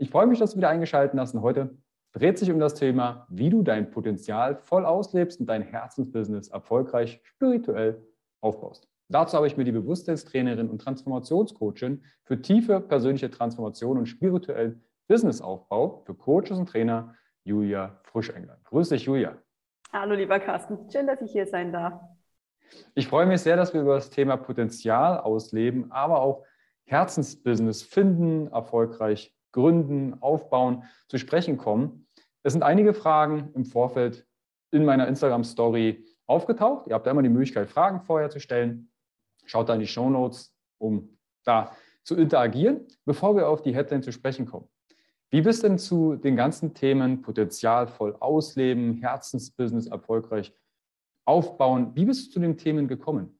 Ich freue mich, dass du wieder eingeschaltet hast und heute dreht sich um das Thema, wie du dein Potenzial voll auslebst und dein Herzensbusiness erfolgreich spirituell aufbaust. Dazu habe ich mir die Bewusstseinstrainerin und Transformationscoachin für tiefe persönliche Transformation und spirituellen Businessaufbau für Coaches und Trainer Julia Frisch eingeladen. Grüß dich, Julia. Hallo, lieber Carsten. Schön, dass ich hier sein darf. Ich freue mich sehr, dass wir über das Thema Potenzial ausleben, aber auch Herzensbusiness finden, erfolgreich Gründen, Aufbauen zu sprechen kommen. Es sind einige Fragen im Vorfeld in meiner Instagram-Story aufgetaucht. Ihr habt da immer die Möglichkeit, Fragen vorher zu stellen. Schaut da in die Show Notes, um da zu interagieren, bevor wir auf die Headline zu sprechen kommen. Wie bist denn zu den ganzen Themen Potenzial voll ausleben, Herzensbusiness erfolgreich aufbauen? Wie bist du zu den Themen gekommen?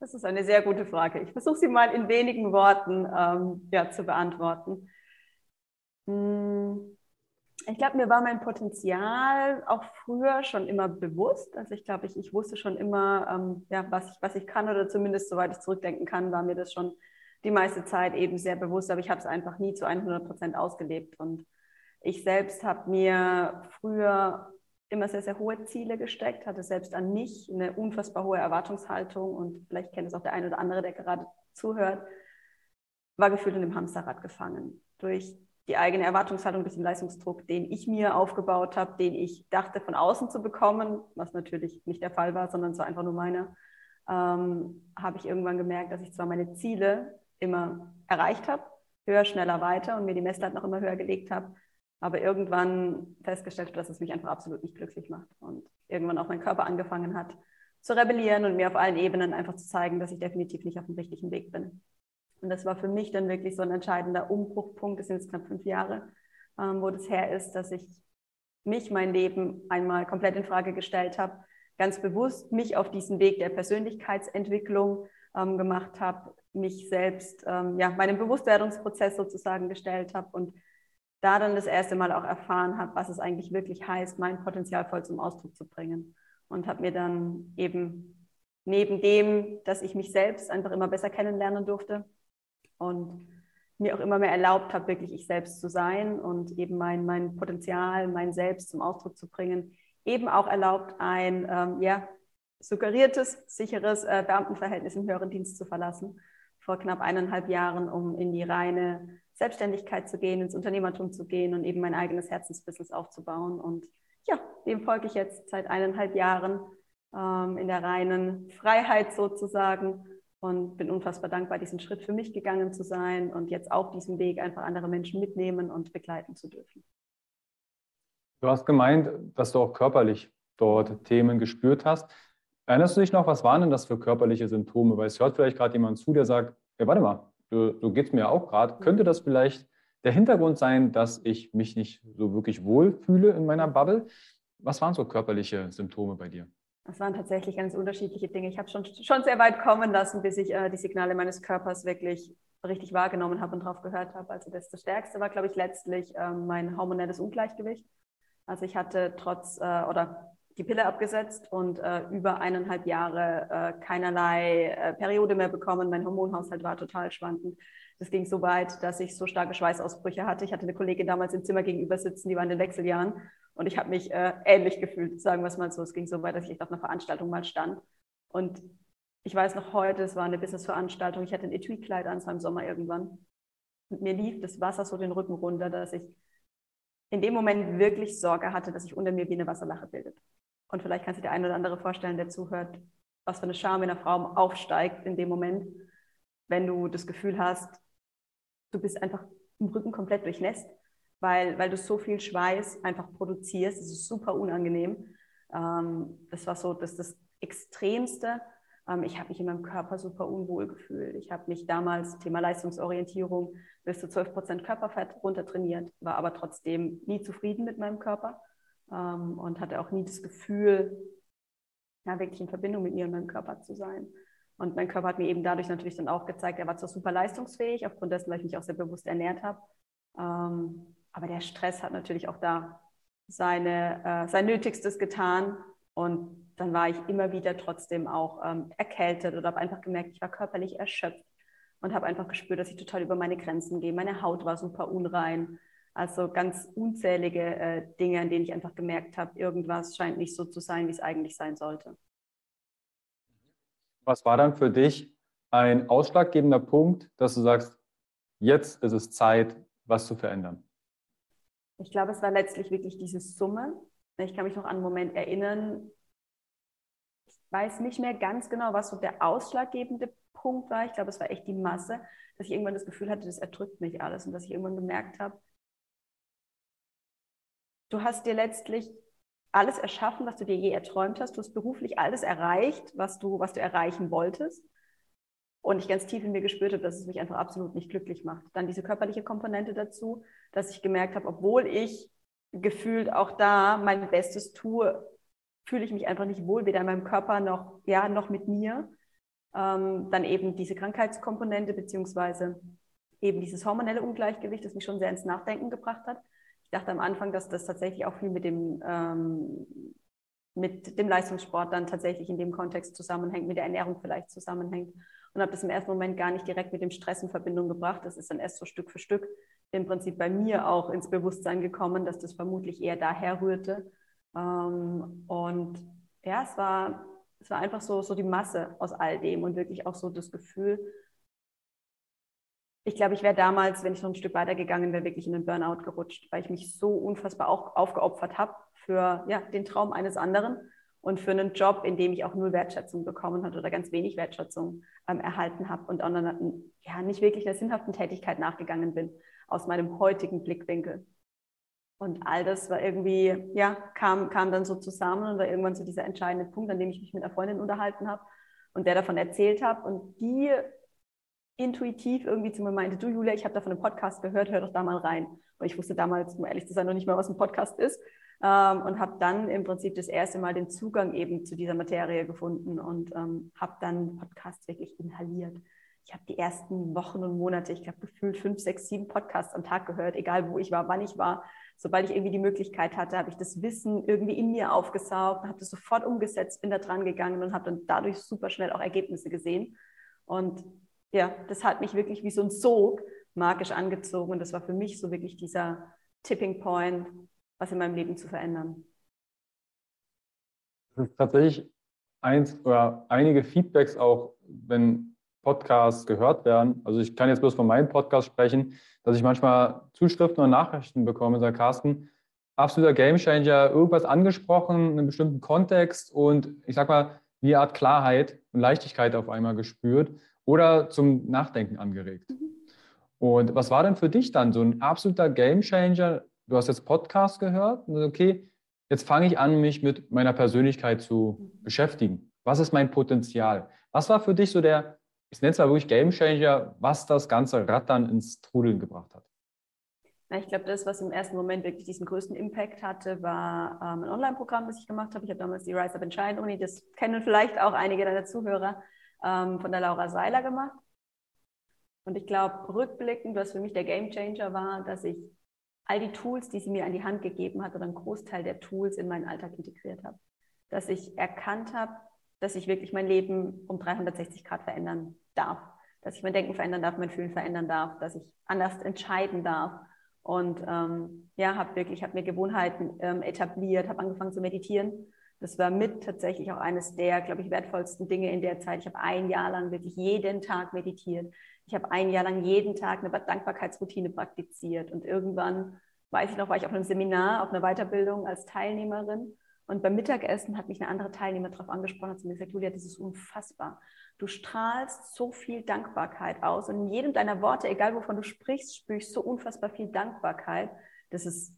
Das ist eine sehr gute Frage. Ich versuche sie mal in wenigen Worten ähm, ja, zu beantworten. Hm, ich glaube, mir war mein Potenzial auch früher schon immer bewusst. Also ich glaube, ich, ich wusste schon immer, ähm, ja, was, ich, was ich kann oder zumindest soweit ich zurückdenken kann, war mir das schon die meiste Zeit eben sehr bewusst. Aber ich habe es einfach nie zu 100 Prozent ausgelebt. Und ich selbst habe mir früher immer sehr, sehr hohe Ziele gesteckt, hatte selbst an mich eine unfassbar hohe Erwartungshaltung und vielleicht kennt es auch der eine oder andere, der gerade zuhört, war gefühlt in dem Hamsterrad gefangen. Durch die eigene Erwartungshaltung, den Leistungsdruck, den ich mir aufgebaut habe, den ich dachte von außen zu bekommen, was natürlich nicht der Fall war, sondern so einfach nur meiner, ähm, habe ich irgendwann gemerkt, dass ich zwar meine Ziele immer erreicht habe, höher, schneller, weiter und mir die Messlatte noch immer höher gelegt habe, aber irgendwann festgestellt habe, dass es mich einfach absolut nicht glücklich macht und irgendwann auch mein Körper angefangen hat zu rebellieren und mir auf allen Ebenen einfach zu zeigen, dass ich definitiv nicht auf dem richtigen Weg bin. Und das war für mich dann wirklich so ein entscheidender Umbruchpunkt, das sind jetzt knapp fünf Jahre, ähm, wo das her ist, dass ich mich, mein Leben einmal komplett in Frage gestellt habe, ganz bewusst mich auf diesen Weg der Persönlichkeitsentwicklung ähm, gemacht habe, mich selbst, ähm, ja, meinem Bewusstwerdungsprozess sozusagen gestellt habe und da dann das erste Mal auch erfahren habe, was es eigentlich wirklich heißt, mein Potenzial voll zum Ausdruck zu bringen. Und habe mir dann eben neben dem, dass ich mich selbst einfach immer besser kennenlernen durfte, und mir auch immer mehr erlaubt habe, wirklich ich selbst zu sein und eben mein, mein Potenzial, mein Selbst zum Ausdruck zu bringen, eben auch erlaubt, ein ähm, ja, suggeriertes, sicheres äh, Beamtenverhältnis im höheren Dienst zu verlassen, vor knapp eineinhalb Jahren, um in die reine Selbstständigkeit zu gehen, ins Unternehmertum zu gehen und eben mein eigenes Herzensbusiness aufzubauen. Und ja, dem folge ich jetzt seit eineinhalb Jahren ähm, in der reinen Freiheit sozusagen und bin unfassbar dankbar, diesen Schritt für mich gegangen zu sein und jetzt auf diesem Weg einfach andere Menschen mitnehmen und begleiten zu dürfen. Du hast gemeint, dass du auch körperlich dort Themen gespürt hast. Erinnerst du dich noch, was waren denn das für körperliche Symptome? Weil es hört vielleicht gerade jemand zu, der sagt, ja, warte mal, du, so geht es mir auch gerade. Mhm. Könnte das vielleicht der Hintergrund sein, dass ich mich nicht so wirklich wohl fühle in meiner Bubble? Was waren so körperliche Symptome bei dir? Das waren tatsächlich ganz unterschiedliche Dinge. Ich habe schon, schon sehr weit kommen lassen, bis ich äh, die Signale meines Körpers wirklich richtig wahrgenommen habe und drauf gehört habe. Also das, das Stärkste war, glaube ich, letztlich ähm, mein hormonelles Ungleichgewicht. Also ich hatte trotz äh, oder die Pille abgesetzt und äh, über eineinhalb Jahre äh, keinerlei äh, Periode mehr bekommen. Mein Hormonhaushalt war total schwankend. Das ging so weit, dass ich so starke Schweißausbrüche hatte. Ich hatte eine Kollegin damals im Zimmer gegenüber sitzen, die war in den Wechseljahren und ich habe mich äh, ähnlich gefühlt, sagen wir es mal so. Es ging so weit, dass ich auf einer Veranstaltung mal stand und ich weiß noch heute, es war eine Businessveranstaltung, ich hatte ein Etui-Kleid an, es war im Sommer irgendwann. Und mir lief das Wasser so den Rücken runter, dass ich in dem Moment wirklich Sorge hatte, dass sich unter mir wie eine Wasserlache bildet. Und vielleicht kann sich der eine oder andere vorstellen, der zuhört, was für eine Scham in einer Frau aufsteigt in dem Moment, wenn du das Gefühl hast, du bist einfach im Rücken komplett durchnässt, weil, weil du so viel Schweiß einfach produzierst. Das ist super unangenehm. Ähm, das war so das, das Extremste. Ähm, ich habe mich in meinem Körper super unwohl gefühlt. Ich habe mich damals, Thema Leistungsorientierung, bis zu 12 Prozent Körperfett runtertrainiert, war aber trotzdem nie zufrieden mit meinem Körper ähm, und hatte auch nie das Gefühl, ja, wirklich in Verbindung mit mir und meinem Körper zu sein. Und mein Körper hat mir eben dadurch natürlich dann auch gezeigt, er war zwar super leistungsfähig, aufgrund dessen, weil ich mich auch sehr bewusst ernährt habe. Ähm, aber der Stress hat natürlich auch da seine, äh, sein Nötigstes getan. Und dann war ich immer wieder trotzdem auch ähm, erkältet oder habe einfach gemerkt, ich war körperlich erschöpft und habe einfach gespürt, dass ich total über meine Grenzen gehe. Meine Haut war super unrein. Also ganz unzählige äh, Dinge, an denen ich einfach gemerkt habe, irgendwas scheint nicht so zu sein, wie es eigentlich sein sollte. Was war dann für dich ein ausschlaggebender Punkt, dass du sagst, jetzt ist es Zeit, was zu verändern? Ich glaube, es war letztlich wirklich diese Summe. Ich kann mich noch an einen Moment erinnern. Ich weiß nicht mehr ganz genau, was so der ausschlaggebende Punkt war. Ich glaube, es war echt die Masse, dass ich irgendwann das Gefühl hatte, das erdrückt mich alles und dass ich irgendwann gemerkt habe, Du hast dir letztlich alles erschaffen, was du dir je erträumt hast. Du hast beruflich alles erreicht, was du, was du erreichen wolltest. Und ich ganz tief in mir gespürt habe, dass es mich einfach absolut nicht glücklich macht. Dann diese körperliche Komponente dazu, dass ich gemerkt habe, obwohl ich gefühlt auch da mein Bestes tue, fühle ich mich einfach nicht wohl, weder in meinem Körper noch, ja, noch mit mir. Ähm, dann eben diese Krankheitskomponente, beziehungsweise eben dieses hormonelle Ungleichgewicht, das mich schon sehr ins Nachdenken gebracht hat. Ich dachte am Anfang, dass das tatsächlich auch viel mit dem, ähm, mit dem Leistungssport dann tatsächlich in dem Kontext zusammenhängt, mit der Ernährung vielleicht zusammenhängt. Und habe das im ersten Moment gar nicht direkt mit dem Stress in Verbindung gebracht. Das ist dann erst so Stück für Stück im Prinzip bei mir auch ins Bewusstsein gekommen, dass das vermutlich eher daher rührte. Ähm, und ja, es war, es war einfach so, so die Masse aus all dem und wirklich auch so das Gefühl, ich glaube, ich wäre damals, wenn ich noch ein Stück weiter gegangen wäre, wirklich in den Burnout gerutscht, weil ich mich so unfassbar auch aufgeopfert habe für ja, den Traum eines anderen und für einen Job, in dem ich auch null Wertschätzung bekommen habe oder ganz wenig Wertschätzung ähm, erhalten habe und auch ja, nicht wirklich der sinnhaften Tätigkeit nachgegangen bin aus meinem heutigen Blickwinkel. Und all das war irgendwie, ja, kam, kam dann so zusammen und war irgendwann so dieser entscheidende Punkt, an dem ich mich mit einer Freundin unterhalten habe und der davon erzählt habe. Und die intuitiv irgendwie zu mir meinte, du Julia, ich habe da von einem Podcast gehört, hör doch da mal rein. Und ich wusste damals, um ehrlich zu sein, noch nicht mal, was ein Podcast ist. Ähm, und habe dann im Prinzip das erste Mal den Zugang eben zu dieser Materie gefunden und ähm, habe dann Podcasts wirklich inhaliert. Ich habe die ersten Wochen und Monate, ich glaube gefühlt fünf, sechs, sieben Podcasts am Tag gehört, egal wo ich war, wann ich war. Sobald ich irgendwie die Möglichkeit hatte, habe ich das Wissen irgendwie in mir aufgesaugt, habe das sofort umgesetzt, bin da dran gegangen und habe dann dadurch super schnell auch Ergebnisse gesehen. Und ja, das hat mich wirklich wie so ein Sog magisch angezogen. Und das war für mich so wirklich dieser Tipping Point, was in meinem Leben zu verändern. Das ist tatsächlich eins oder einige Feedbacks auch, wenn Podcasts gehört werden. Also ich kann jetzt bloß von meinem Podcast sprechen, dass ich manchmal Zuschriften und Nachrichten bekomme, sage Carsten, absoluter Gamechanger, irgendwas angesprochen, in einem bestimmten Kontext und ich sag mal, wie eine Art Klarheit und Leichtigkeit auf einmal gespürt oder zum Nachdenken angeregt. Mhm. Und was war denn für dich dann so ein absoluter Gamechanger? Du hast jetzt Podcast gehört und okay, jetzt fange ich an, mich mit meiner Persönlichkeit zu mhm. beschäftigen. Was ist mein Potenzial? Was war für dich so der, ich nenne es mal wirklich Gamechanger, was das ganze Rad dann ins Trudeln gebracht hat? ich glaube, das, was im ersten Moment wirklich diesen größten Impact hatte, war ähm, ein Online-Programm, das ich gemacht habe. Ich habe damals die Rise Up and Shine Uni, das kennen vielleicht auch einige deiner Zuhörer ähm, von der Laura Seiler gemacht. Und ich glaube, rückblickend, was für mich der Gamechanger war, dass ich all die Tools, die sie mir an die Hand gegeben hat, oder einen Großteil der Tools in meinen Alltag integriert habe. Dass ich erkannt habe, dass ich wirklich mein Leben um 360 Grad verändern darf. Dass ich mein Denken verändern darf, mein Fühlen verändern darf, dass ich anders entscheiden darf. Und ähm, ja, habe wirklich, habe mir Gewohnheiten ähm, etabliert, habe angefangen zu meditieren. Das war mit tatsächlich auch eines der, glaube ich, wertvollsten Dinge in der Zeit. Ich habe ein Jahr lang wirklich jeden Tag meditiert. Ich habe ein Jahr lang jeden Tag eine Dankbarkeitsroutine praktiziert. Und irgendwann, weiß ich noch, war ich auf einem Seminar, auf einer Weiterbildung als Teilnehmerin. Und beim Mittagessen hat mich eine andere Teilnehmer darauf angesprochen, hat sie mir gesagt, Julia, das ist unfassbar. Du strahlst so viel Dankbarkeit aus. Und in jedem deiner Worte, egal wovon du sprichst, spürst so unfassbar viel Dankbarkeit. Das ist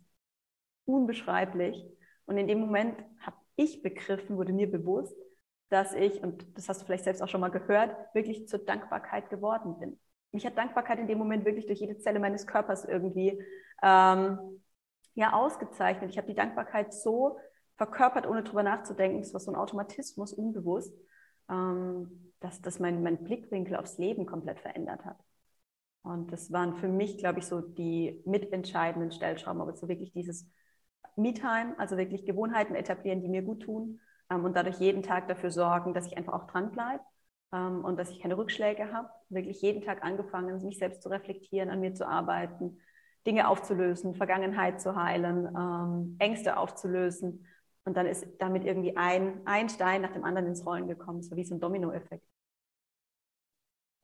unbeschreiblich. Und in dem Moment habe ich begriffen, wurde mir bewusst, dass ich, und das hast du vielleicht selbst auch schon mal gehört, wirklich zur Dankbarkeit geworden bin. Mich hat Dankbarkeit in dem Moment wirklich durch jede Zelle meines Körpers irgendwie ähm, ja, ausgezeichnet. Ich habe die Dankbarkeit so verkörpert, ohne drüber nachzudenken. Es war so ein Automatismus, unbewusst, ähm, dass das mein, mein Blickwinkel aufs Leben komplett verändert hat. Und das waren für mich, glaube ich, so die mitentscheidenden Stellschrauben, aber so wirklich dieses Me-Time, also wirklich Gewohnheiten etablieren, die mir gut tun ähm, und dadurch jeden Tag dafür sorgen, dass ich einfach auch dranbleibe ähm, und dass ich keine Rückschläge habe. Wirklich jeden Tag angefangen, mich selbst zu reflektieren, an mir zu arbeiten, Dinge aufzulösen, Vergangenheit zu heilen, ähm, Ängste aufzulösen. Und dann ist damit irgendwie ein, ein Stein nach dem anderen ins Rollen gekommen, so wie so ein Dominoeffekt.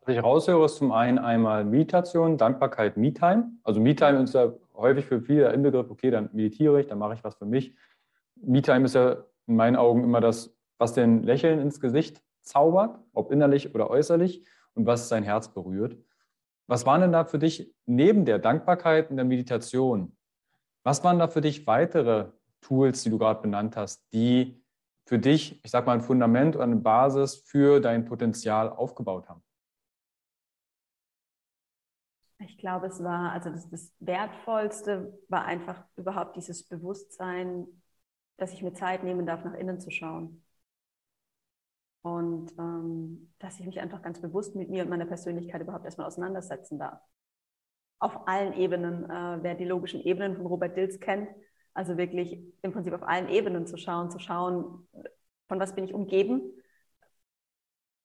Was ich raushöre, ist zum einen einmal Meditation, Dankbarkeit, Me-Time. Also Me-Time ist ja häufig für viele der Inbegriff, okay, dann meditiere ich, dann mache ich was für mich. Me-Time ist ja in meinen Augen immer das, was den Lächeln ins Gesicht zaubert, ob innerlich oder äußerlich, und was sein Herz berührt. Was waren denn da für dich neben der Dankbarkeit und der Meditation? Was waren da für dich weitere Tools, die du gerade benannt hast, die für dich, ich sag mal, ein Fundament oder eine Basis für dein Potenzial aufgebaut haben? Ich glaube, es war, also das, das Wertvollste war einfach überhaupt dieses Bewusstsein, dass ich mir Zeit nehmen darf, nach innen zu schauen. Und ähm, dass ich mich einfach ganz bewusst mit mir und meiner Persönlichkeit überhaupt erstmal auseinandersetzen darf. Auf allen Ebenen, äh, wer die logischen Ebenen von Robert Dills kennt, also wirklich im Prinzip auf allen Ebenen zu schauen, zu schauen, von was bin ich umgeben,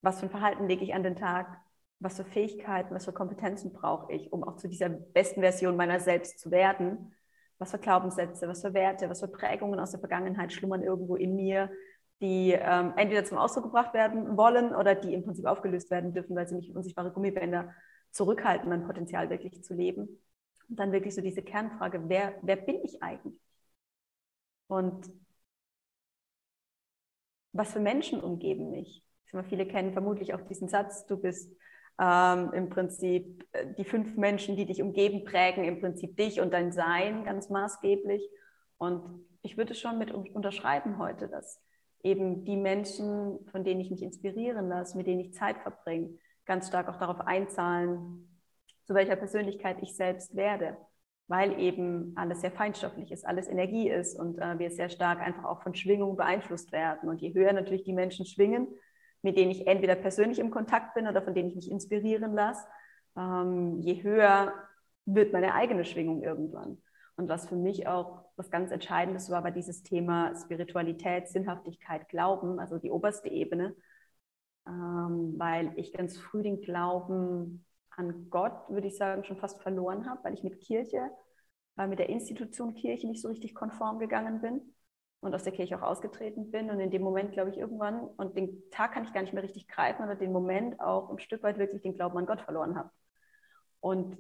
was für ein Verhalten lege ich an den Tag, was für Fähigkeiten, was für Kompetenzen brauche ich, um auch zu dieser besten Version meiner selbst zu werden. Was für Glaubenssätze, was für Werte, was für Prägungen aus der Vergangenheit schlummern irgendwo in mir, die ähm, entweder zum Ausdruck gebracht werden wollen oder die im Prinzip aufgelöst werden dürfen, weil sie mich unsichtbare Gummibänder zurückhalten, mein Potenzial wirklich zu leben. Und dann wirklich so diese Kernfrage, wer, wer bin ich eigentlich? Und was für Menschen umgeben mich? Viele kennen vermutlich auch diesen Satz, du bist ähm, im Prinzip äh, die fünf Menschen, die dich umgeben, prägen im Prinzip dich und dein Sein ganz maßgeblich. Und ich würde schon mit unterschreiben heute, dass eben die Menschen, von denen ich mich inspirieren lasse, mit denen ich Zeit verbringe, ganz stark auch darauf einzahlen, zu welcher Persönlichkeit ich selbst werde, weil eben alles sehr feinstofflich ist, alles Energie ist und äh, wir sehr stark einfach auch von Schwingung beeinflusst werden. Und je höher natürlich die Menschen schwingen, mit denen ich entweder persönlich im Kontakt bin oder von denen ich mich inspirieren lasse, ähm, je höher wird meine eigene Schwingung irgendwann. Und was für mich auch was ganz Entscheidendes war, war dieses Thema Spiritualität, Sinnhaftigkeit, Glauben, also die oberste Ebene, ähm, weil ich ganz früh den Glauben an Gott, würde ich sagen, schon fast verloren habe, weil ich mit Kirche, weil mit der Institution Kirche nicht so richtig konform gegangen bin und aus der Kirche auch ausgetreten bin. Und in dem Moment, glaube ich, irgendwann, und den Tag kann ich gar nicht mehr richtig greifen, oder den Moment auch ein Stück weit wirklich den Glauben an Gott verloren habe. Und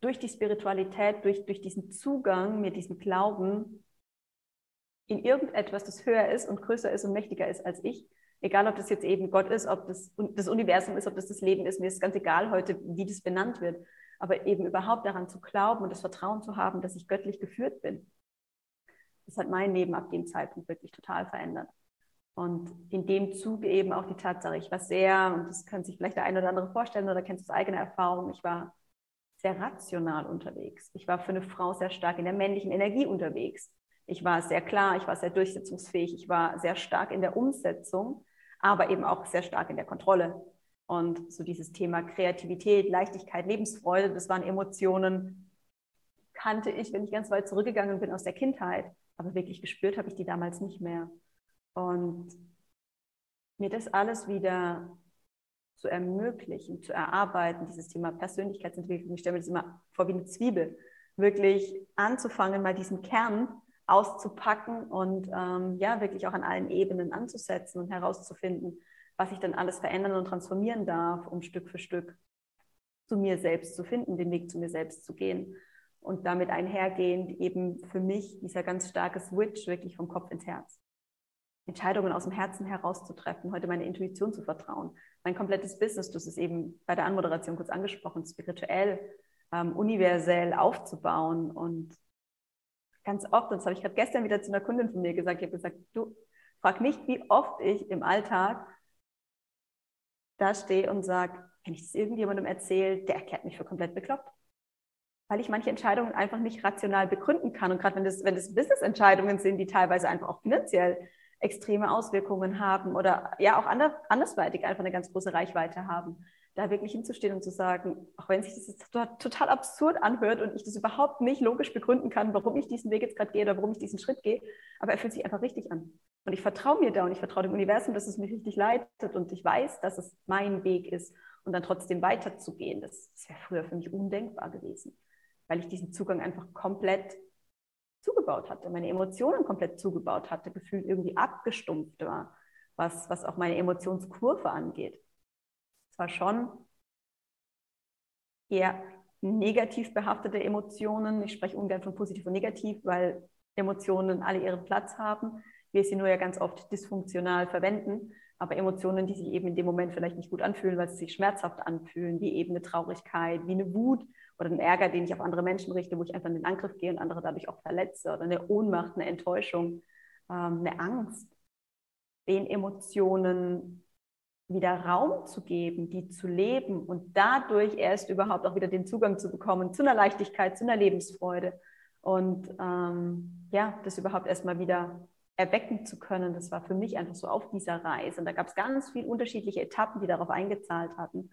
durch die Spiritualität, durch, durch diesen Zugang, mir diesen Glauben in irgendetwas, das höher ist und größer ist und mächtiger ist als ich, egal ob das jetzt eben Gott ist, ob das das Universum ist, ob das das Leben ist, mir ist ganz egal heute, wie das benannt wird, aber eben überhaupt daran zu glauben und das Vertrauen zu haben, dass ich göttlich geführt bin das hat mein Leben ab dem Zeitpunkt wirklich total verändert. Und in dem Zuge eben auch die Tatsache, ich war sehr, und das kann sich vielleicht der eine oder andere vorstellen oder kennst du aus eigener Erfahrung, ich war sehr rational unterwegs. Ich war für eine Frau sehr stark in der männlichen Energie unterwegs. Ich war sehr klar, ich war sehr durchsetzungsfähig, ich war sehr stark in der Umsetzung, aber eben auch sehr stark in der Kontrolle. Und so dieses Thema Kreativität, Leichtigkeit, Lebensfreude, das waren Emotionen, kannte ich, wenn ich ganz weit zurückgegangen bin aus der Kindheit. Aber wirklich gespürt habe ich die damals nicht mehr. Und mir das alles wieder zu ermöglichen, zu erarbeiten, dieses Thema Persönlichkeitsentwicklung, ich stelle mir das immer vor wie eine Zwiebel, wirklich anzufangen, mal diesen Kern auszupacken und ähm, ja, wirklich auch an allen Ebenen anzusetzen und herauszufinden, was ich dann alles verändern und transformieren darf, um Stück für Stück zu mir selbst zu finden, den Weg zu mir selbst zu gehen. Und damit einhergehend eben für mich dieser ganz starke Switch wirklich vom Kopf ins Herz. Entscheidungen aus dem Herzen herauszutreffen, heute meine Intuition zu vertrauen. Mein komplettes Business, hast es eben bei der Anmoderation kurz angesprochen, spirituell, ähm, universell aufzubauen. Und ganz oft, und das habe ich gerade gestern wieder zu einer Kundin von mir gesagt, ich habe gesagt, du frag nicht, wie oft ich im Alltag da stehe und sage, wenn ich das irgendjemandem erzähle, der erklärt mich für komplett bekloppt. Weil ich manche Entscheidungen einfach nicht rational begründen kann. Und gerade wenn das, wenn das Business-Entscheidungen sind, die teilweise einfach auch finanziell extreme Auswirkungen haben oder ja auch anders, andersweitig einfach eine ganz große Reichweite haben, da wirklich hinzustehen und zu sagen, auch wenn sich das jetzt total absurd anhört und ich das überhaupt nicht logisch begründen kann, warum ich diesen Weg jetzt gerade gehe oder warum ich diesen Schritt gehe, aber er fühlt sich einfach richtig an. Und ich vertraue mir da und ich vertraue dem Universum, dass es mich richtig leitet und ich weiß, dass es mein Weg ist und dann trotzdem weiterzugehen. Das, das wäre früher für mich undenkbar gewesen, weil ich diesen Zugang einfach komplett zugebaut hatte, meine Emotionen komplett zugebaut hatte, gefühlt irgendwie abgestumpft war, was, was auch meine Emotionskurve angeht. Es war schon eher negativ behaftete Emotionen. Ich spreche ungern von positiv und negativ, weil Emotionen alle ihren Platz haben. Wir sie nur ja ganz oft dysfunktional verwenden. Aber Emotionen, die sich eben in dem Moment vielleicht nicht gut anfühlen, weil sie sich schmerzhaft anfühlen, wie eben eine Traurigkeit, wie eine Wut oder ein Ärger, den ich auf andere Menschen richte, wo ich einfach in den Angriff gehe und andere dadurch auch verletze oder eine Ohnmacht, eine Enttäuschung, ähm, eine Angst. Den Emotionen wieder Raum zu geben, die zu leben und dadurch erst überhaupt auch wieder den Zugang zu bekommen zu einer Leichtigkeit, zu einer Lebensfreude und ähm, ja, das überhaupt erstmal wieder erwecken zu können. Das war für mich einfach so auf dieser Reise. Und da gab es ganz viele unterschiedliche Etappen, die darauf eingezahlt hatten.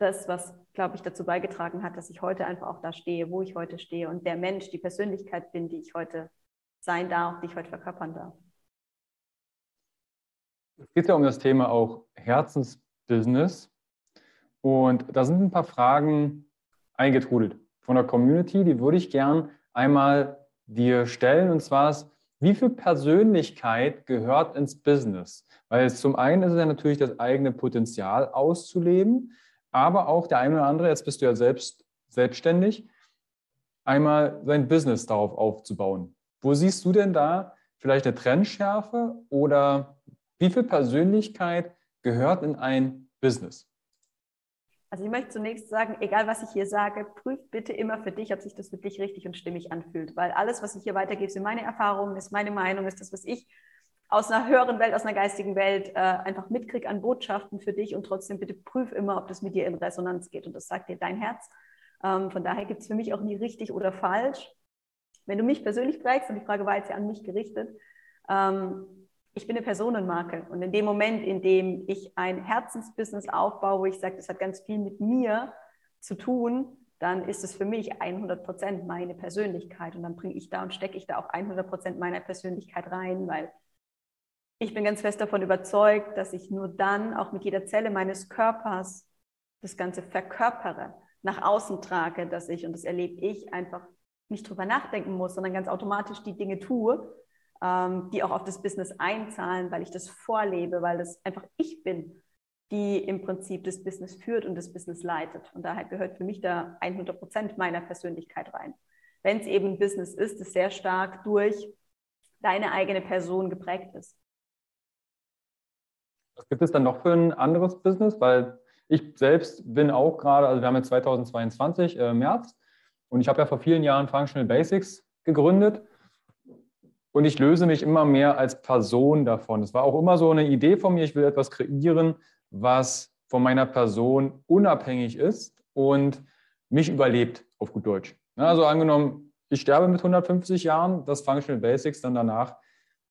Das, was, glaube ich, dazu beigetragen hat, dass ich heute einfach auch da stehe, wo ich heute stehe und der Mensch, die Persönlichkeit bin, die ich heute sein darf, die ich heute verkörpern darf. Es geht ja um das Thema auch Herzensbusiness. Und da sind ein paar Fragen eingetrudelt von der Community, die würde ich gern einmal dir stellen. Und zwar ist, wie viel Persönlichkeit gehört ins Business? Weil zum einen ist es ja natürlich das eigene Potenzial auszuleben, aber auch der eine oder andere, jetzt bist du ja selbst selbstständig, einmal sein Business darauf aufzubauen. Wo siehst du denn da vielleicht eine Trendschärfe oder wie viel Persönlichkeit gehört in ein Business? Also ich möchte zunächst sagen, egal was ich hier sage, prüf bitte immer für dich, ob sich das für dich richtig und stimmig anfühlt. Weil alles, was ich hier weitergebe, sind meine Erfahrungen, ist meine Meinung, ist das, was ich aus einer höheren Welt, aus einer geistigen Welt äh, einfach mitkriege an Botschaften für dich und trotzdem bitte prüf immer, ob das mit dir in Resonanz geht. Und das sagt dir dein Herz. Ähm, von daher gibt es für mich auch nie richtig oder falsch. Wenn du mich persönlich fragst, und die Frage war jetzt ja an mich gerichtet, ähm, ich bin eine Personenmarke. Und in dem Moment, in dem ich ein Herzensbusiness aufbaue, wo ich sage, das hat ganz viel mit mir zu tun, dann ist es für mich 100 Prozent meine Persönlichkeit. Und dann bringe ich da und stecke ich da auch 100 Prozent meiner Persönlichkeit rein, weil ich bin ganz fest davon überzeugt, dass ich nur dann auch mit jeder Zelle meines Körpers das Ganze verkörpere, nach außen trage, dass ich, und das erlebe ich, einfach nicht drüber nachdenken muss, sondern ganz automatisch die Dinge tue, ähm, die auch auf das Business einzahlen, weil ich das vorlebe, weil das einfach ich bin, die im Prinzip das Business führt und das Business leitet. Und daher gehört für mich da 100 Prozent meiner Persönlichkeit rein. Wenn es eben ein Business ist, das sehr stark durch deine eigene Person geprägt ist. Was gibt es dann noch für ein anderes Business? Weil ich selbst bin auch gerade, also wir haben jetzt 2022 äh, März und ich habe ja vor vielen Jahren Functional Basics gegründet und ich löse mich immer mehr als Person davon. Es war auch immer so eine Idee von mir, ich will etwas kreieren, was von meiner Person unabhängig ist und mich überlebt, auf gut Deutsch. Also angenommen, ich sterbe mit 150 Jahren, dass Functional Basics dann danach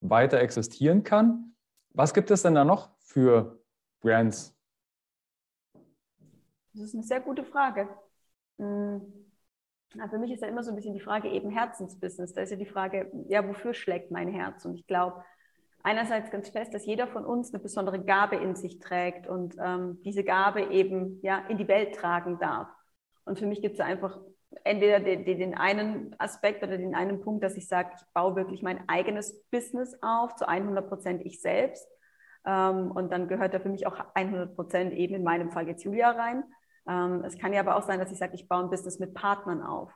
weiter existieren kann. Was gibt es denn da noch für Brands, Das ist eine sehr gute Frage. Hm. für mich ist ja immer so ein bisschen die Frage eben Herzensbusiness. Da ist ja die Frage, ja, wofür schlägt mein Herz? Und ich glaube, einerseits ganz fest, dass jeder von uns eine besondere Gabe in sich trägt und ähm, diese Gabe eben ja in die Welt tragen darf. Und für mich gibt es einfach entweder den, den, einen Aspekt oder den einen Punkt, dass ich sage, ich baue wirklich mein eigenes Business auf, zu 100 Prozent ich selbst. Ähm, und dann gehört da für mich auch 100 Prozent eben in meinem Fall jetzt Julia rein. Ähm, es kann ja aber auch sein, dass ich sage, ich baue ein Business mit Partnern auf.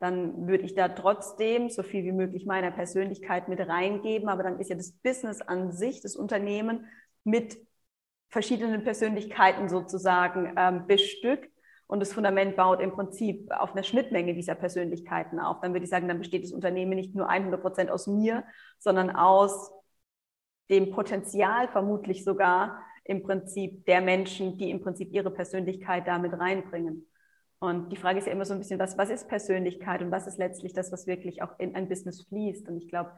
Dann würde ich da trotzdem so viel wie möglich meiner Persönlichkeit mit reingeben. Aber dann ist ja das Business an sich, das Unternehmen mit verschiedenen Persönlichkeiten sozusagen ähm, bestückt. Und das Fundament baut im Prinzip auf einer Schnittmenge dieser Persönlichkeiten auf. Dann würde ich sagen, dann besteht das Unternehmen nicht nur 100 Prozent aus mir, sondern aus dem Potenzial vermutlich sogar im Prinzip der Menschen, die im Prinzip ihre Persönlichkeit damit reinbringen. Und die Frage ist ja immer so ein bisschen, was, was ist Persönlichkeit und was ist letztlich das, was wirklich auch in ein Business fließt. Und ich glaube,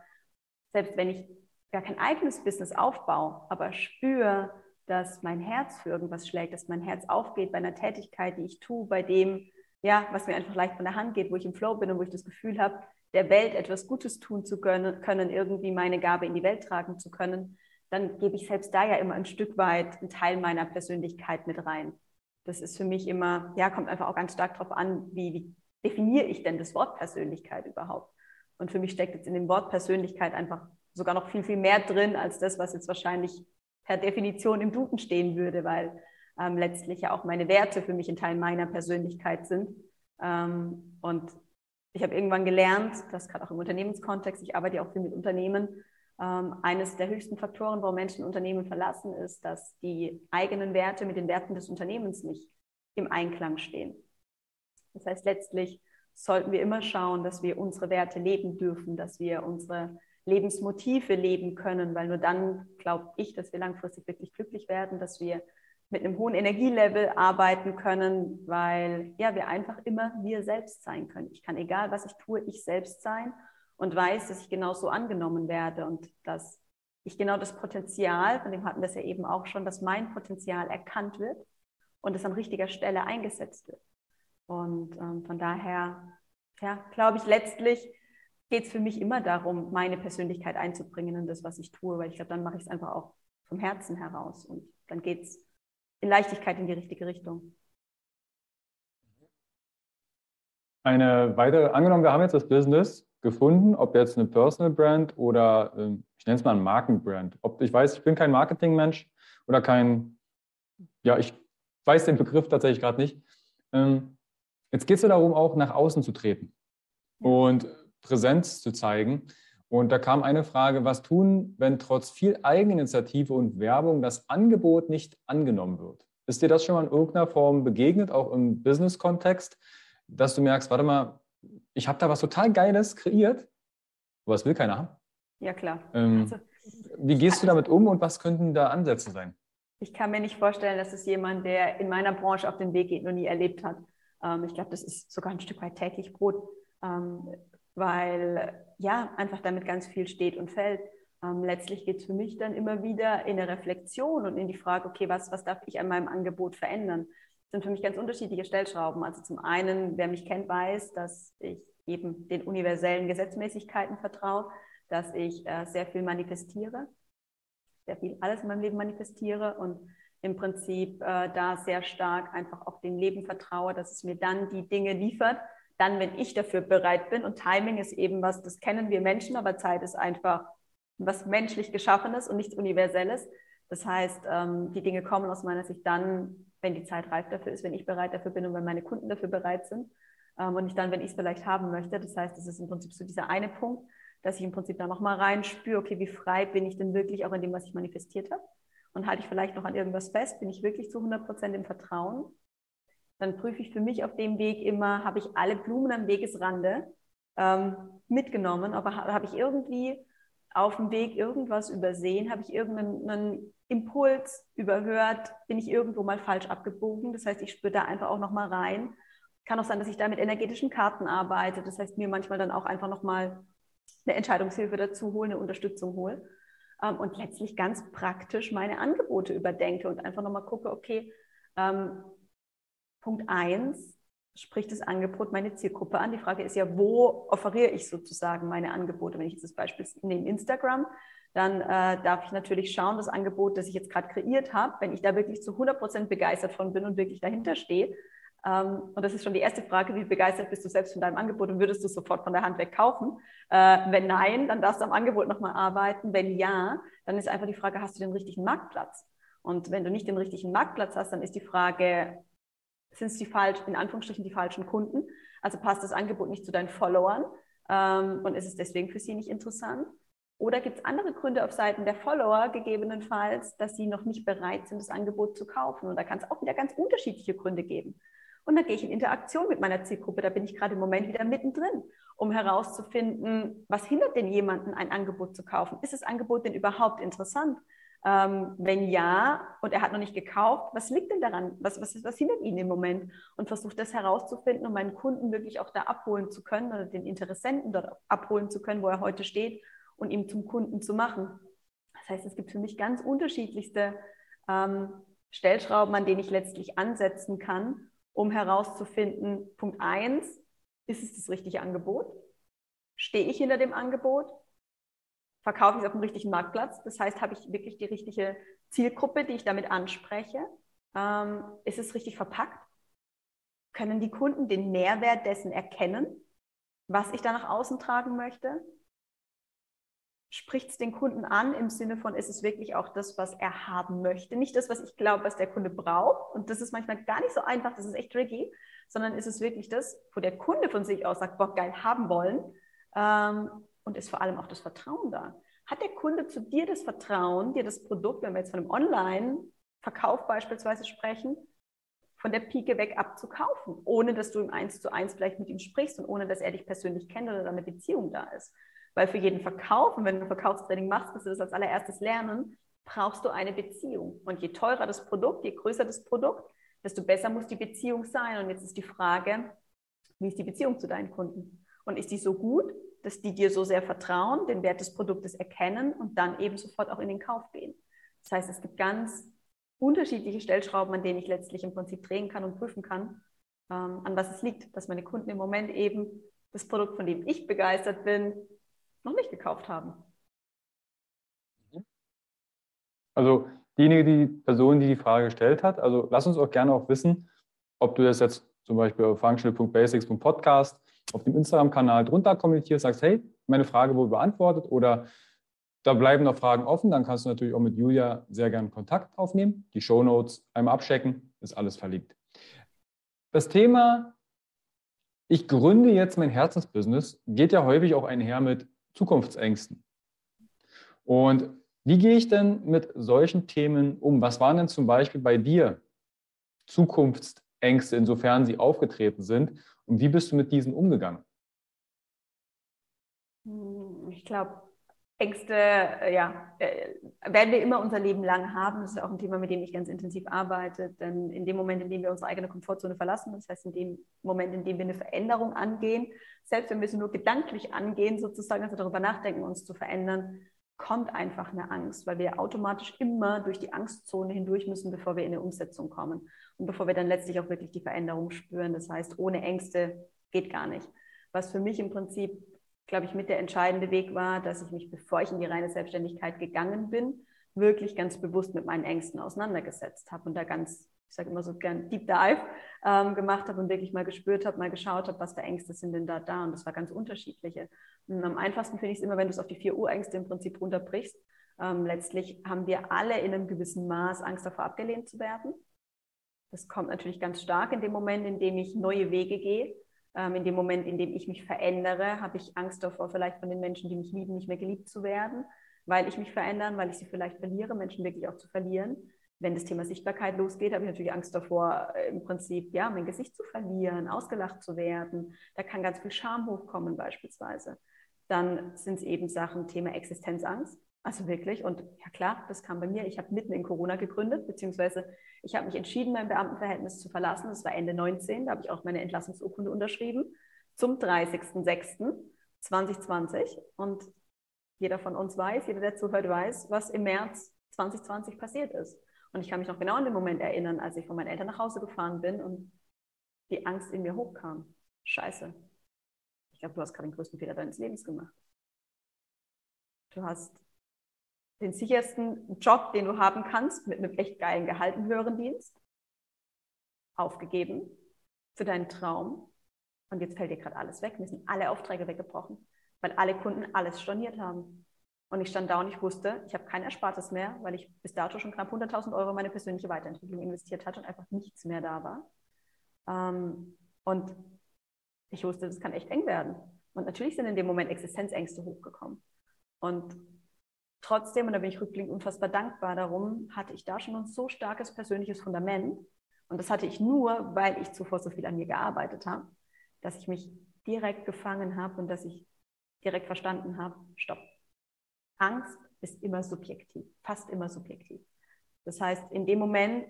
selbst wenn ich gar kein eigenes Business aufbaue, aber spüre, dass mein Herz für irgendwas schlägt, dass mein Herz aufgeht bei einer Tätigkeit, die ich tue, bei dem, ja, was mir einfach leicht von der Hand geht, wo ich im Flow bin und wo ich das Gefühl habe, der Welt etwas Gutes tun zu können, irgendwie meine Gabe in die Welt tragen zu können, dann gebe ich selbst da ja immer ein Stück weit einen Teil meiner Persönlichkeit mit rein. Das ist für mich immer, ja, kommt einfach auch ganz stark darauf an, wie, wie definiere ich denn das Wort Persönlichkeit überhaupt? Und für mich steckt jetzt in dem Wort Persönlichkeit einfach sogar noch viel, viel mehr drin, als das, was jetzt wahrscheinlich per Definition im Duden stehen würde, weil ähm, letztlich ja auch meine Werte für mich ein Teil meiner Persönlichkeit sind. Ähm, und ich habe irgendwann gelernt, dass gerade auch im Unternehmenskontext, ich arbeite ja auch viel mit Unternehmen, ähm, eines der höchsten Faktoren, warum Menschen Unternehmen verlassen, ist, dass die eigenen Werte mit den Werten des Unternehmens nicht im Einklang stehen. Das heißt, letztlich sollten wir immer schauen, dass wir unsere Werte leben dürfen, dass wir unsere Lebensmotive leben können, weil nur dann glaube ich, dass wir langfristig wirklich glücklich werden, dass wir mit einem hohen Energielevel arbeiten können, weil ja, wir einfach immer wir selbst sein können. Ich kann egal, was ich tue, ich selbst sein und weiß, dass ich genauso angenommen werde und dass ich genau das Potenzial, von dem hatten wir es ja eben auch schon, dass mein Potenzial erkannt wird und es an richtiger Stelle eingesetzt wird. Und ähm, von daher, ja, glaube ich, letztlich geht es für mich immer darum, meine Persönlichkeit einzubringen in das, was ich tue, weil ich glaube, dann mache ich es einfach auch vom Herzen heraus und dann geht es in Leichtigkeit in die richtige Richtung. Eine weitere, angenommen, wir haben jetzt das Business gefunden, ob jetzt eine Personal Brand oder ähm, ich nenne es mal ein Markenbrand. Ob ich weiß, ich bin kein Marketingmensch oder kein, ja, ich weiß den Begriff tatsächlich gerade nicht. Ähm, jetzt geht es ja darum, auch nach außen zu treten und Präsenz zu zeigen. Und da kam eine Frage, was tun, wenn trotz viel Eigeninitiative und Werbung das Angebot nicht angenommen wird? Ist dir das schon mal in irgendeiner Form begegnet, auch im Business-Kontext, dass du merkst, warte mal, ich habe da was total Geiles kreiert, aber es will keiner haben. Ja, klar. Ähm, also, wie gehst du damit um und was könnten da Ansätze sein? Ich kann mir nicht vorstellen, dass es jemand, der in meiner Branche auf den Weg geht, noch nie erlebt hat. Ähm, ich glaube, das ist sogar ein Stück weit täglich Brot, ähm, weil ja, einfach damit ganz viel steht und fällt. Ähm, letztlich geht es für mich dann immer wieder in eine Reflexion und in die Frage, okay, was, was darf ich an meinem Angebot verändern? sind für mich ganz unterschiedliche Stellschrauben. Also zum einen, wer mich kennt, weiß, dass ich eben den universellen Gesetzmäßigkeiten vertraue, dass ich äh, sehr viel manifestiere, sehr viel alles in meinem Leben manifestiere und im Prinzip äh, da sehr stark einfach auch dem Leben vertraue, dass es mir dann die Dinge liefert, dann, wenn ich dafür bereit bin. Und Timing ist eben was, das kennen wir Menschen, aber Zeit ist einfach was menschlich Geschaffenes und nichts Universelles. Das heißt, ähm, die Dinge kommen aus meiner Sicht dann, wenn die Zeit reif dafür ist, wenn ich bereit dafür bin und wenn meine Kunden dafür bereit sind ähm, und nicht dann, wenn ich es vielleicht haben möchte. Das heißt, das ist im Prinzip so dieser eine Punkt, dass ich im Prinzip da nochmal reinspüre, okay, wie frei bin ich denn wirklich auch in dem, was ich manifestiert habe? Und halte ich vielleicht noch an irgendwas fest? Bin ich wirklich zu 100 Prozent im Vertrauen? Dann prüfe ich für mich auf dem Weg immer, habe ich alle Blumen am Wegesrande ähm, mitgenommen, aber habe ich irgendwie auf dem Weg irgendwas übersehen? Habe ich irgendeinen Impuls überhört? Bin ich irgendwo mal falsch abgebogen? Das heißt, ich spüre da einfach auch nochmal rein. Kann auch sein, dass ich da mit energetischen Karten arbeite. Das heißt, mir manchmal dann auch einfach nochmal eine Entscheidungshilfe dazu hole, eine Unterstützung hole. Ähm, und letztlich ganz praktisch meine Angebote überdenke und einfach nochmal gucke, okay, ähm, Punkt eins, spricht das Angebot meine Zielgruppe an? Die Frage ist ja, wo offeriere ich sozusagen meine Angebote? Wenn ich jetzt das Beispiel nehme Instagram, dann äh, darf ich natürlich schauen, das Angebot, das ich jetzt gerade kreiert habe, wenn ich da wirklich zu 100 Prozent begeistert von bin und wirklich dahinter stehe. Ähm, und das ist schon die erste Frage, wie begeistert bist du selbst von deinem Angebot und würdest du es sofort von der Hand weg kaufen? Äh, wenn nein, dann darfst du am Angebot nochmal arbeiten. Wenn ja, dann ist einfach die Frage, hast du den richtigen Marktplatz? Und wenn du nicht den richtigen Marktplatz hast, dann ist die Frage, sind es die falschen, in Anführungsstrichen die falschen Kunden? Also passt das Angebot nicht zu deinen Followern ähm, und ist es deswegen für sie nicht interessant? Oder gibt es andere Gründe auf Seiten der Follower gegebenenfalls, dass sie noch nicht bereit sind, das Angebot zu kaufen? Und da kann es auch wieder ganz unterschiedliche Gründe geben. Und dann gehe ich in Interaktion mit meiner Zielgruppe. Da bin ich gerade im Moment wieder mittendrin, um herauszufinden, was hindert denn jemanden, ein Angebot zu kaufen? Ist das Angebot denn überhaupt interessant? Ähm, wenn ja und er hat noch nicht gekauft, was liegt denn daran? Was, was, was hindert ihn im Moment? Und versuche das herauszufinden, um meinen Kunden wirklich auch da abholen zu können oder den Interessenten dort abholen zu können, wo er heute steht und ihm zum Kunden zu machen. Das heißt, es gibt für mich ganz unterschiedlichste ähm, Stellschrauben, an denen ich letztlich ansetzen kann, um herauszufinden, Punkt 1, ist es das richtige Angebot? Stehe ich hinter dem Angebot? Verkaufe ich es auf dem richtigen Marktplatz. Das heißt, habe ich wirklich die richtige Zielgruppe, die ich damit anspreche? Ähm, ist es richtig verpackt? Können die Kunden den Mehrwert dessen erkennen, was ich da nach außen tragen möchte? Spricht es den Kunden an im Sinne von, ist es wirklich auch das, was er haben möchte? Nicht das, was ich glaube, was der Kunde braucht. Und das ist manchmal gar nicht so einfach, das ist echt tricky, sondern ist es wirklich das, wo der Kunde von sich aus sagt, boah, geil, haben wollen. Ähm, und ist vor allem auch das Vertrauen da. Hat der Kunde zu dir das Vertrauen, dir das Produkt, wenn wir jetzt von einem Online-Verkauf beispielsweise sprechen, von der Pike weg abzukaufen, ohne dass du im Eins zu eins vielleicht mit ihm sprichst und ohne dass er dich persönlich kennt oder da eine Beziehung da ist. Weil für jeden Verkauf, und wenn du ein Verkaufstraining machst, wirst du das als allererstes lernen, brauchst du eine Beziehung. Und je teurer das Produkt, je größer das Produkt, desto besser muss die Beziehung sein. Und jetzt ist die Frage, wie ist die Beziehung zu deinen Kunden? Und ist die so gut, dass die dir so sehr vertrauen, den Wert des Produktes erkennen und dann eben sofort auch in den Kauf gehen. Das heißt, es gibt ganz unterschiedliche Stellschrauben, an denen ich letztlich im Prinzip drehen kann und prüfen kann, ähm, an was es liegt, dass meine Kunden im Moment eben das Produkt, von dem ich begeistert bin, noch nicht gekauft haben. Also diejenige, die Person, die die Frage gestellt hat, also lass uns auch gerne auch wissen, ob du das jetzt zum Beispiel auf functional.basics.podcast auf dem Instagram-Kanal drunter kommentierst, sagst, hey, meine Frage wurde beantwortet oder da bleiben noch Fragen offen, dann kannst du natürlich auch mit Julia sehr gerne Kontakt aufnehmen. Die Show Notes einmal abchecken, ist alles verlinkt. Das Thema, ich gründe jetzt mein Herzensbusiness, geht ja häufig auch einher mit Zukunftsängsten. Und wie gehe ich denn mit solchen Themen um? Was waren denn zum Beispiel bei dir Zukunftsängste, insofern sie aufgetreten sind? Und wie bist du mit diesen umgegangen? Hm, ich glaube, Ängste, äh, ja, äh, werden wir immer unser Leben lang haben. Das ist auch ein Thema, mit dem ich ganz intensiv arbeite. Denn in dem Moment, in dem wir unsere eigene Komfortzone verlassen, das heißt in dem Moment, in dem wir eine Veränderung angehen, selbst wenn wir sie nur gedanklich angehen, sozusagen, also darüber nachdenken, uns zu verändern, kommt einfach eine Angst, weil wir automatisch immer durch die Angstzone hindurch müssen, bevor wir in eine Umsetzung kommen und bevor wir dann letztlich auch wirklich die Veränderung spüren. Das heißt, ohne Ängste geht gar nicht. Was für mich im Prinzip, glaube ich, mit der entscheidende Weg war, dass ich mich, bevor ich in die reine Selbstständigkeit gegangen bin, wirklich ganz bewusst mit meinen Ängsten auseinandergesetzt habe und da ganz ich sage immer so gern Deep Dive ähm, gemacht habe und wirklich mal gespürt habe, mal geschaut habe, was für Ängste sind denn da da. Und das war ganz unterschiedliche. Und am einfachsten finde ich es immer, wenn du es auf die vier Urängste im Prinzip runterbrichst. Ähm, letztlich haben wir alle in einem gewissen Maß Angst davor, abgelehnt zu werden. Das kommt natürlich ganz stark in dem Moment, in dem ich neue Wege gehe. Ähm, in dem Moment, in dem ich mich verändere, habe ich Angst davor, vielleicht von den Menschen, die mich lieben, nicht mehr geliebt zu werden, weil ich mich verändere, weil ich sie vielleicht verliere, Menschen wirklich auch zu verlieren wenn das Thema Sichtbarkeit losgeht, habe ich natürlich Angst davor, äh, im Prinzip ja mein Gesicht zu verlieren, ausgelacht zu werden. Da kann ganz viel Scham hochkommen beispielsweise. Dann sind es eben Sachen Thema Existenzangst. Also wirklich. Und ja klar, das kam bei mir. Ich habe mitten in Corona gegründet, beziehungsweise ich habe mich entschieden, mein Beamtenverhältnis zu verlassen. Das war Ende 19. Da habe ich auch meine Entlassungsurkunde unterschrieben zum 30.06.2020. Und jeder von uns weiß, jeder, der zuhört, weiß, was im März 2020 passiert ist. Und ich kann mich noch genau an den Moment erinnern, als ich von meinen Eltern nach Hause gefahren bin und die Angst in mir hochkam. Scheiße. Ich glaube, du hast gerade den größten Fehler deines Lebens gemacht. Du hast den sichersten Job, den du haben kannst, mit einem echt geilen Gehalt, einen höheren Dienst, aufgegeben für deinen Traum. Und jetzt fällt dir gerade alles weg. Mir sind alle Aufträge weggebrochen, weil alle Kunden alles storniert haben. Und ich stand da und ich wusste, ich habe kein Erspartes mehr, weil ich bis dato schon knapp 100.000 Euro in meine persönliche Weiterentwicklung investiert hatte und einfach nichts mehr da war. Ähm, und ich wusste, das kann echt eng werden. Und natürlich sind in dem Moment Existenzängste hochgekommen. Und trotzdem, und da bin ich rückblickend unfassbar dankbar darum, hatte ich da schon ein so starkes persönliches Fundament. Und das hatte ich nur, weil ich zuvor so viel an mir gearbeitet habe, dass ich mich direkt gefangen habe und dass ich direkt verstanden habe, stopp, Angst ist immer subjektiv, fast immer subjektiv. Das heißt, in dem Moment,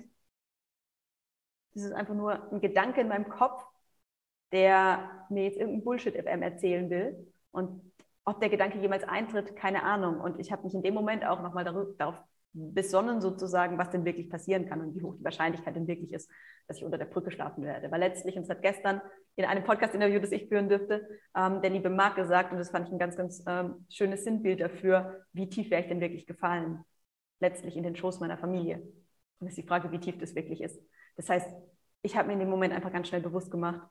ist einfach nur ein Gedanke in meinem Kopf, der mir jetzt irgendein Bullshit-FM erzählen will. Und ob der Gedanke jemals eintritt, keine Ahnung. Und ich habe mich in dem Moment auch nochmal darauf besonnen, sozusagen, was denn wirklich passieren kann und wie hoch die Wahrscheinlichkeit denn wirklich ist, dass ich unter der Brücke schlafen werde. Weil letztlich, und es hat gestern in einem Podcast-Interview, das ich führen dürfte, ähm, der liebe Marc gesagt, und das fand ich ein ganz, ganz ähm, schönes Sinnbild dafür, wie tief wäre ich denn wirklich gefallen? Letztlich in den Schoß meiner Familie. Und das ist die Frage, wie tief das wirklich ist. Das heißt, ich habe mir in dem Moment einfach ganz schnell bewusst gemacht,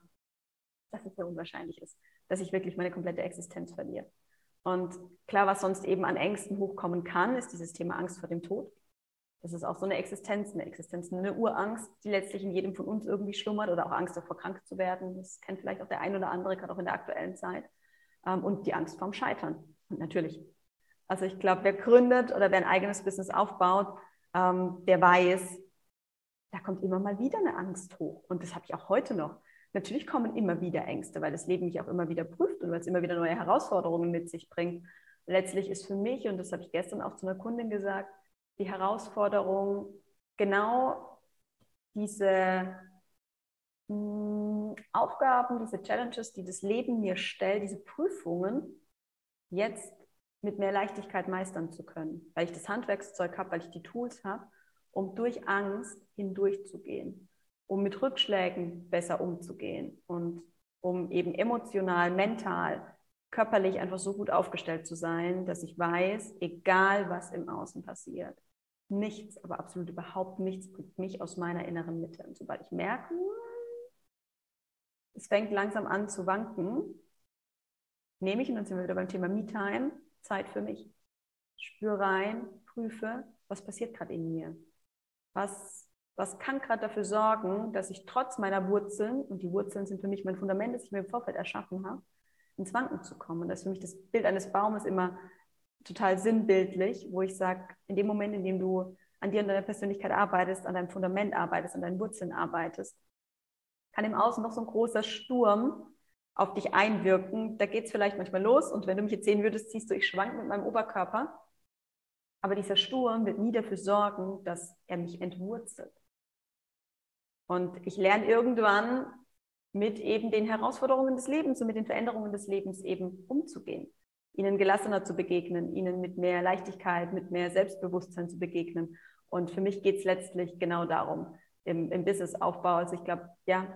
dass es sehr unwahrscheinlich ist, dass ich wirklich meine komplette Existenz verliere. Und klar, was sonst eben an Ängsten hochkommen kann, ist dieses Thema Angst vor dem Tod. Das ist auch so eine Existenz, eine Existenz, eine Urangst, die letztlich in jedem von uns irgendwie schlummert oder auch Angst davor, krank zu werden. Das kennt vielleicht auch der ein oder andere, gerade auch in der aktuellen Zeit. Ähm, und die Angst vorm Scheitern. Und natürlich. Also ich glaube, wer gründet oder wer ein eigenes Business aufbaut, ähm, der weiß, da kommt immer mal wieder eine Angst hoch. Und das habe ich auch heute noch. Natürlich kommen immer wieder Ängste, weil das Leben mich auch immer wieder prüft und weil es immer wieder neue Herausforderungen mit sich bringt. Letztlich ist für mich, und das habe ich gestern auch zu einer Kundin gesagt, die Herausforderung, genau diese hm, Aufgaben, diese Challenges, die das Leben mir stellt, diese Prüfungen, jetzt mit mehr Leichtigkeit meistern zu können, weil ich das Handwerkszeug habe, weil ich die Tools habe, um durch Angst hindurchzugehen um mit Rückschlägen besser umzugehen und um eben emotional, mental, körperlich einfach so gut aufgestellt zu sein, dass ich weiß, egal was im Außen passiert, nichts, aber absolut überhaupt nichts bringt mich aus meiner inneren Mitte. Und sobald ich merke, es fängt langsam an zu wanken, nehme ich, und dann sind wir wieder beim Thema Me-Time, Zeit für mich. Spüre rein, prüfe, was passiert gerade in mir. Was was kann gerade dafür sorgen, dass ich trotz meiner Wurzeln, und die Wurzeln sind für mich mein Fundament, das ich mir im Vorfeld erschaffen habe, ins Wanken zu kommen. Und das ist für mich das Bild eines Baumes immer total sinnbildlich, wo ich sage, in dem Moment, in dem du an dir und deiner Persönlichkeit arbeitest, an deinem Fundament arbeitest, an deinen Wurzeln arbeitest, kann im Außen noch so ein großer Sturm auf dich einwirken. Da geht es vielleicht manchmal los und wenn du mich jetzt sehen würdest, siehst du, ich schwank mit meinem Oberkörper. Aber dieser Sturm wird nie dafür sorgen, dass er mich entwurzelt. Und ich lerne irgendwann mit eben den Herausforderungen des Lebens und mit den Veränderungen des Lebens eben umzugehen, ihnen gelassener zu begegnen, ihnen mit mehr Leichtigkeit, mit mehr Selbstbewusstsein zu begegnen. Und für mich geht es letztlich genau darum, im, im Businessaufbau. Also ich glaube, ja,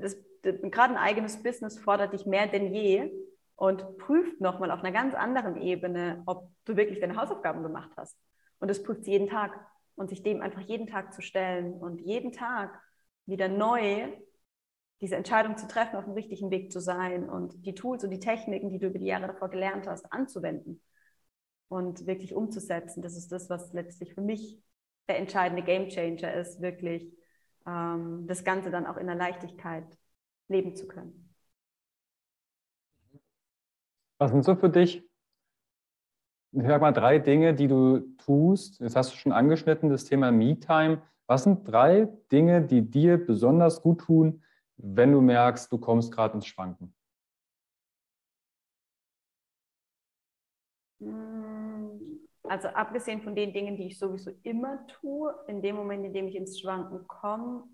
das, das, gerade ein eigenes Business fordert dich mehr denn je und prüft nochmal auf einer ganz anderen Ebene, ob du wirklich deine Hausaufgaben gemacht hast. Und das prüft jeden Tag. Und sich dem einfach jeden Tag zu stellen und jeden Tag wieder neu diese Entscheidung zu treffen, auf dem richtigen Weg zu sein und die Tools und die Techniken, die du über die Jahre davor gelernt hast, anzuwenden und wirklich umzusetzen. Das ist das, was letztlich für mich der entscheidende Gamechanger ist, wirklich ähm, das Ganze dann auch in der Leichtigkeit leben zu können. Was sind so für dich, ich sag mal, drei Dinge, die du tust? Jetzt hast du schon angeschnitten, das Thema Me-Time. Was sind drei Dinge, die dir besonders gut tun, wenn du merkst, du kommst gerade ins Schwanken? Hm, also abgesehen von den Dingen, die ich sowieso immer tue, in dem Moment, in dem ich ins Schwanken komme,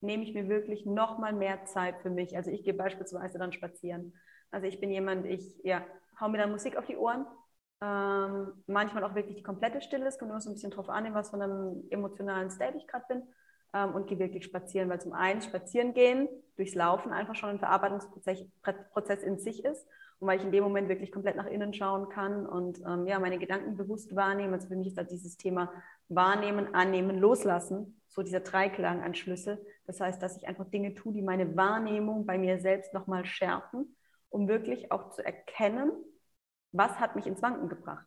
nehme ich mir wirklich noch mal mehr Zeit für mich. Also ich gehe beispielsweise dann spazieren. Also ich bin jemand, ich ja, hau mir dann Musik auf die Ohren, ähm, manchmal auch wirklich die komplette Stille. Es kommt immer so ein bisschen drauf an, in was von einem emotionalen State ich gerade bin. ähm, und gehe wirklich spazieren, weil zum einen spazieren gehen, durchs Laufen einfach schon ein Verarbeitungsprozess Prozess in sich ist und weil ich in dem Moment wirklich komplett nach innen schauen kann und ähm, ja, meine Gedanken bewusst wahrnehmen. Also für mich ist da dieses Thema Wahrnehmen, Annehmen, Loslassen, so dieser Dreiklang an Schlüssel. Das heißt, dass ich einfach Dinge tue, die meine Wahrnehmung bei mir selbst nochmal schärfen, um wirklich auch zu erkennen, was hat mich ins Wanken gebracht.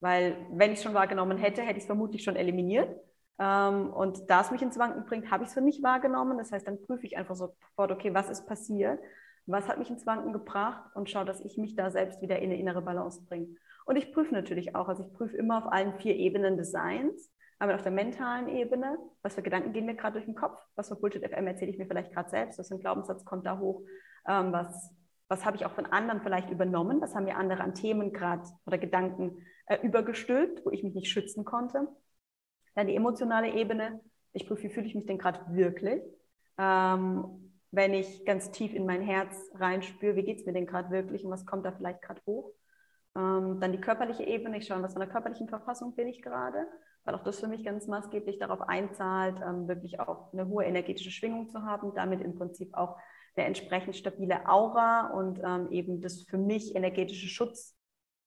Weil wenn ich es schon wahrgenommen hätte, hätte ich es vermutlich schon eliminiert. Ähm, und da es mich ins Wanken bringt, habe ich es für mich wahrgenommen. Das heißt, dann prüfe ich einfach sofort, okay, was ist passiert? Was hat mich ins Wanken gebracht? Und schaue, dass ich mich da selbst wieder in eine innere Balance bringe. Und ich prüfe natürlich auch, also ich prüfe immer auf allen vier Ebenen des Seins, aber auf der mentalen Ebene, was für Gedanken gehen mir gerade durch den Kopf, was für Bullshit FM erzähle ich mir vielleicht gerade selbst, was für ein Glaubenssatz kommt da hoch, ähm, was, was habe ich auch von anderen vielleicht übernommen, was haben mir andere an Themen gerade oder Gedanken äh, übergestülpt, wo ich mich nicht schützen konnte. Dann die emotionale Ebene. Ich prüfe, wie fühle ich mich denn gerade wirklich? Ähm, wenn ich ganz tief in mein Herz reinspüre, wie geht es mir denn gerade wirklich und was kommt da vielleicht gerade hoch? Ähm, dann die körperliche Ebene. Ich schaue, was von der körperlichen Verfassung bin ich gerade, weil auch das für mich ganz maßgeblich darauf einzahlt, ähm, wirklich auch eine hohe energetische Schwingung zu haben, damit im Prinzip auch eine entsprechend stabile Aura und ähm, eben das für mich energetische Schutz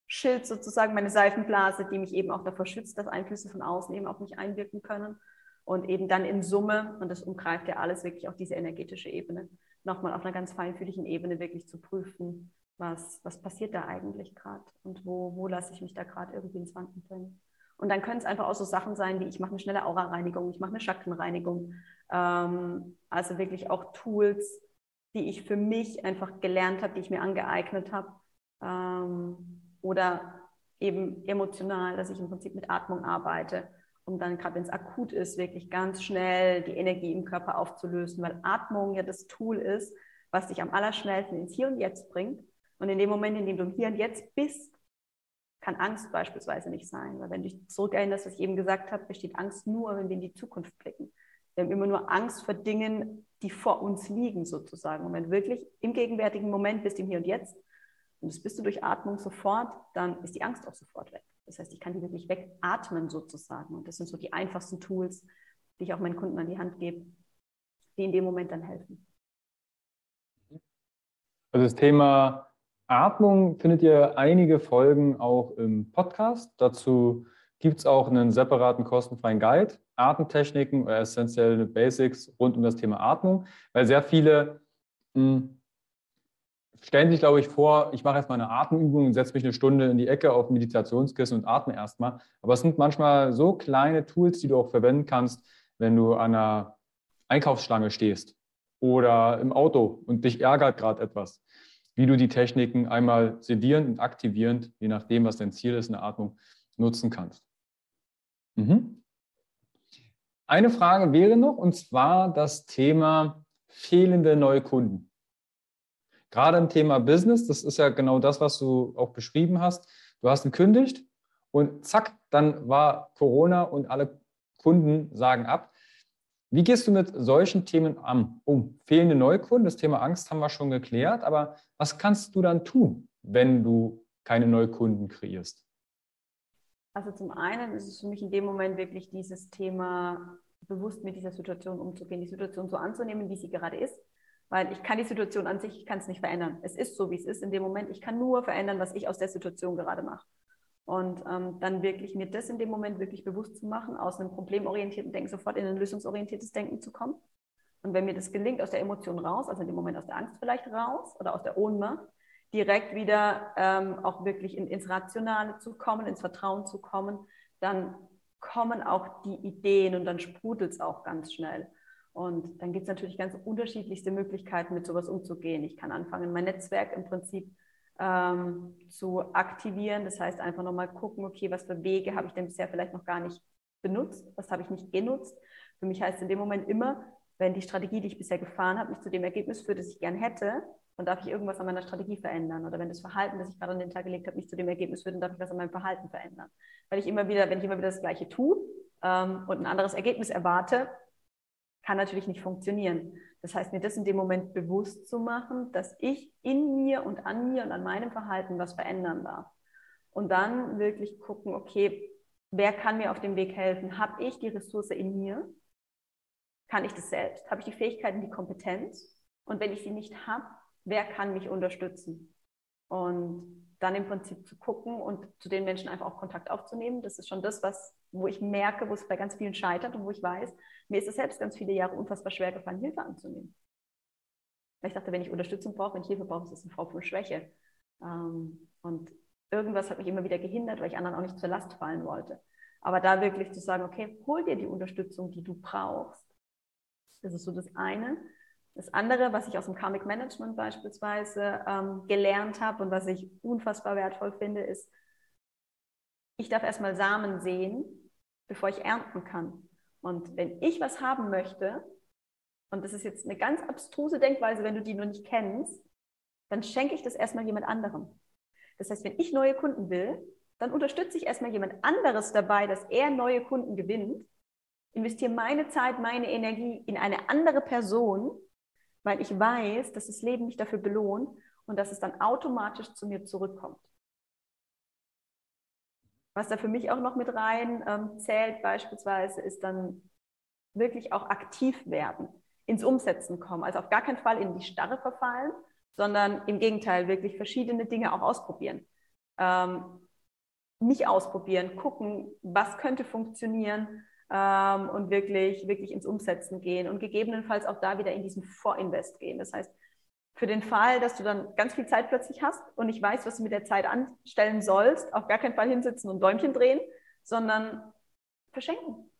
Schild sozusagen, meine Seifenblase, die mich eben auch davor schützt, dass Einflüsse von außen eben auf mich einwirken können. Und eben dann in Summe, und das umgreift ja alles wirklich auch diese energetische Ebene, nochmal auf einer ganz feinfühligen Ebene wirklich zu prüfen, was, was passiert da eigentlich gerade und wo, wo lasse ich mich da gerade irgendwie ins Wanken bringen. Und dann können es einfach auch so Sachen sein, wie ich mache eine schnelle Aura-Reinigung, ich mache eine Chakrenreinigung. Ähm, also wirklich auch Tools, die ich für mich einfach gelernt habe, die ich mir angeeignet habe. Ähm, oder eben emotional, dass ich im Prinzip mit Atmung arbeite, um dann gerade, wenn es akut ist, wirklich ganz schnell die Energie im Körper aufzulösen, weil Atmung ja das Tool ist, was dich am allerschnellsten ins Hier und Jetzt bringt. Und in dem Moment, in dem du im Hier und Jetzt bist, kann Angst beispielsweise nicht sein. Weil wenn du dich zurückerinnerst, was ich eben gesagt habe, besteht Angst nur, wenn wir in die Zukunft blicken. Wir haben immer nur Angst vor Dingen, die vor uns liegen sozusagen. Und wenn du wirklich im gegenwärtigen Moment bist, im Hier und Jetzt, und das bist du durch Atmung sofort, dann ist die Angst auch sofort weg. Das heißt, ich kann die wirklich wegatmen sozusagen. Und das sind so die einfachsten Tools, die ich auch meinen Kunden an die Hand gebe, die in dem Moment dann helfen. Also das Thema Atmung findet ihr einige Folgen auch im Podcast. Dazu gibt es auch einen separaten kostenfreien Guide, Atemtechniken oder essentielle Basics rund um das Thema Atmung, weil sehr viele mh, hm, stellen sich, glaube ich, vor, ich mache erstmal eine Atemübung und setze mich eine Stunde in die Ecke auf Meditationskissen und atme erstmal. Aber es sind manchmal so kleine Tools, die du auch verwenden kannst, wenn du an einer Einkaufsschlange stehst oder im Auto und dich ärgert gerade etwas, wie du die Techniken einmal sedierend und aktivierend, je nachdem, was dein Ziel ist, eine Atmung nutzen kannst. Mhm. Eine Frage wäre noch, und zwar das Thema fehlende neue Kunden. Gerade im Thema Business, das ist ja genau das, was du auch beschrieben hast. Du hast gekündigt und zack, dann war Corona und alle Kunden sagen ab. Wie gehst du mit solchen Themen um? Fehlende Neukunden, das Thema Angst haben wir schon geklärt, aber was kannst du dann tun, wenn du keine Neukunden kreierst? Also zum einen ist es für mich in dem Moment wirklich dieses Thema, bewusst mit dieser Situation umzugehen, die Situation so anzunehmen, wie sie gerade ist weil ich kann die Situation an sich, ich kann es nicht verändern. Es ist so, wie es ist in dem Moment. Ich kann nur verändern, was ich aus der Situation gerade mache. Und ähm, dann wirklich mir das in dem Moment wirklich bewusst zu machen, aus einem problemorientierten Denken sofort in ein lösungsorientiertes Denken zu kommen. Und wenn mir das gelingt, aus der Emotion raus, also in dem Moment aus der Angst vielleicht raus oder aus der Ohnmacht, direkt wieder ähm, auch wirklich in, ins Rationale zu kommen, ins Vertrauen zu kommen, dann kommen auch die Ideen und dann sprudelt es auch ganz schnell. Und dann gibt es natürlich ganz unterschiedlichste Möglichkeiten, mit sowas umzugehen. Ich kann anfangen, mein Netzwerk im Prinzip ähm, zu aktivieren. Das heißt, einfach nochmal gucken, okay, was für Wege habe ich denn bisher vielleicht noch gar nicht benutzt? Was habe ich nicht genutzt? Für mich heißt in dem Moment immer, wenn die Strategie, die ich bisher gefahren habe, nicht zu dem Ergebnis führt, das ich gern hätte, dann darf ich irgendwas an meiner Strategie verändern. Oder wenn das Verhalten, das ich gerade an den Tag gelegt habe, nicht zu dem Ergebnis führt, dann darf ich was an meinem Verhalten verändern. Weil ich immer wieder, wenn ich immer wieder das Gleiche tue ähm, und ein anderes Ergebnis erwarte, kann natürlich nicht funktionieren. Das heißt, mir das in dem Moment bewusst zu machen, dass ich in mir und an mir und an meinem Verhalten was verändern darf. Und dann wirklich gucken, okay, wer kann mir auf dem Weg helfen? Habe ich die Ressource in mir? kann ich das selbst? Habe ich die Fähigkeiten, die Kompetenz? Und wenn ich sie nicht habe, wer kann mich unterstützen? Und dann im Prinzip zu gucken und zu den Menschen einfach auch Kontakt aufzunehmen. Das ist schon das, was, wo ich merke, wo es bei ganz vielen scheitert und wo ich weiß, mir ist es selbst ganz viele Jahre unfassbar schwer gefallen, Hilfe anzunehmen. Weil ich dachte, wenn ich Unterstützung brauche, wenn ich Hilfe brauche, ist das eine Form von Schwäche. Ähm, und irgendwas hat mich immer wieder gehindert, weil ich anderen auch nicht zur Last fallen wollte. Aber da wirklich zu sagen, okay, hol dir die Unterstützung, die du brauchst. Das ist so das eine. Das andere, was ich aus dem Karmic Management beispielsweise ähm, gelernt habe und was ich unfassbar wertvoll finde, ist, ich darf erstmal Samen sehen, bevor ich ernten kann. Und wenn ich was haben möchte, und das ist jetzt eine ganz abstruse Denkweise, wenn du die noch nicht kennst, dann schenke ich das erstmal jemand anderem. Das heißt, wenn ich neue Kunden will, dann unterstütze ich erstmal jemand anderes dabei, dass er neue Kunden gewinnt, investiere meine Zeit, meine Energie in eine andere Person, weil ich weiß, dass das Leben mich dafür belohnt und dass es dann automatisch zu mir zurückkommt. Was da für mich auch noch mit rein ähm, zählt beispielsweise, ist dann wirklich auch aktiv werden, ins Umsetzen kommen. Also auf gar keinen Fall in die Starre verfallen, sondern im Gegenteil wirklich verschiedene Dinge auch ausprobieren. Ähm, mich ausprobieren, gucken, was könnte funktionieren, ähm, und wirklich, wirklich ins Umsetzen gehen und gegebenenfalls auch da wieder in diesen Vorinvest gehen. Das heißt, für den Fall, dass du dann ganz viel Zeit plötzlich hast und nicht weißt, was du mit der Zeit anstellen sollst, auf gar keinen Fall hinsitzen und Däumchen drehen, sondern verschenken.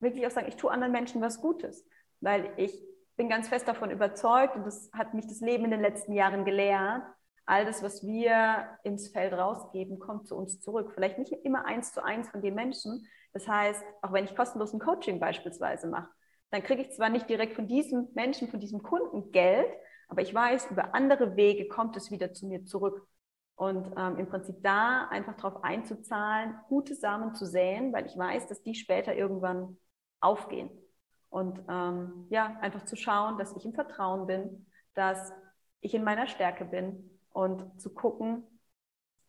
Wirklich auch sagen, ich tue anderen Menschen was Gutes, weil ich bin ganz fest davon überzeugt und das hat mich das Leben in den letzten Jahren gelehrt, all das, was wir ins Feld rausgeben, kommt zu uns zurück. Vielleicht nicht immer eins zu eins von den Menschen, das heißt, auch wenn ich kostenlos ein Coaching beispielsweise mache, dann kriege ich zwar nicht direkt von diesem Menschen, von diesem Kunden Geld, aber ich weiß, über andere Wege kommt es wieder zu mir zurück. Und ähm, im Prinzip da einfach darauf einzuzahlen, gute Samen zu säen, weil ich weiß, dass die später irgendwann aufgehen. Und ähm, ja, einfach zu schauen, dass ich im Vertrauen bin, dass ich in meiner Stärke bin und zu gucken,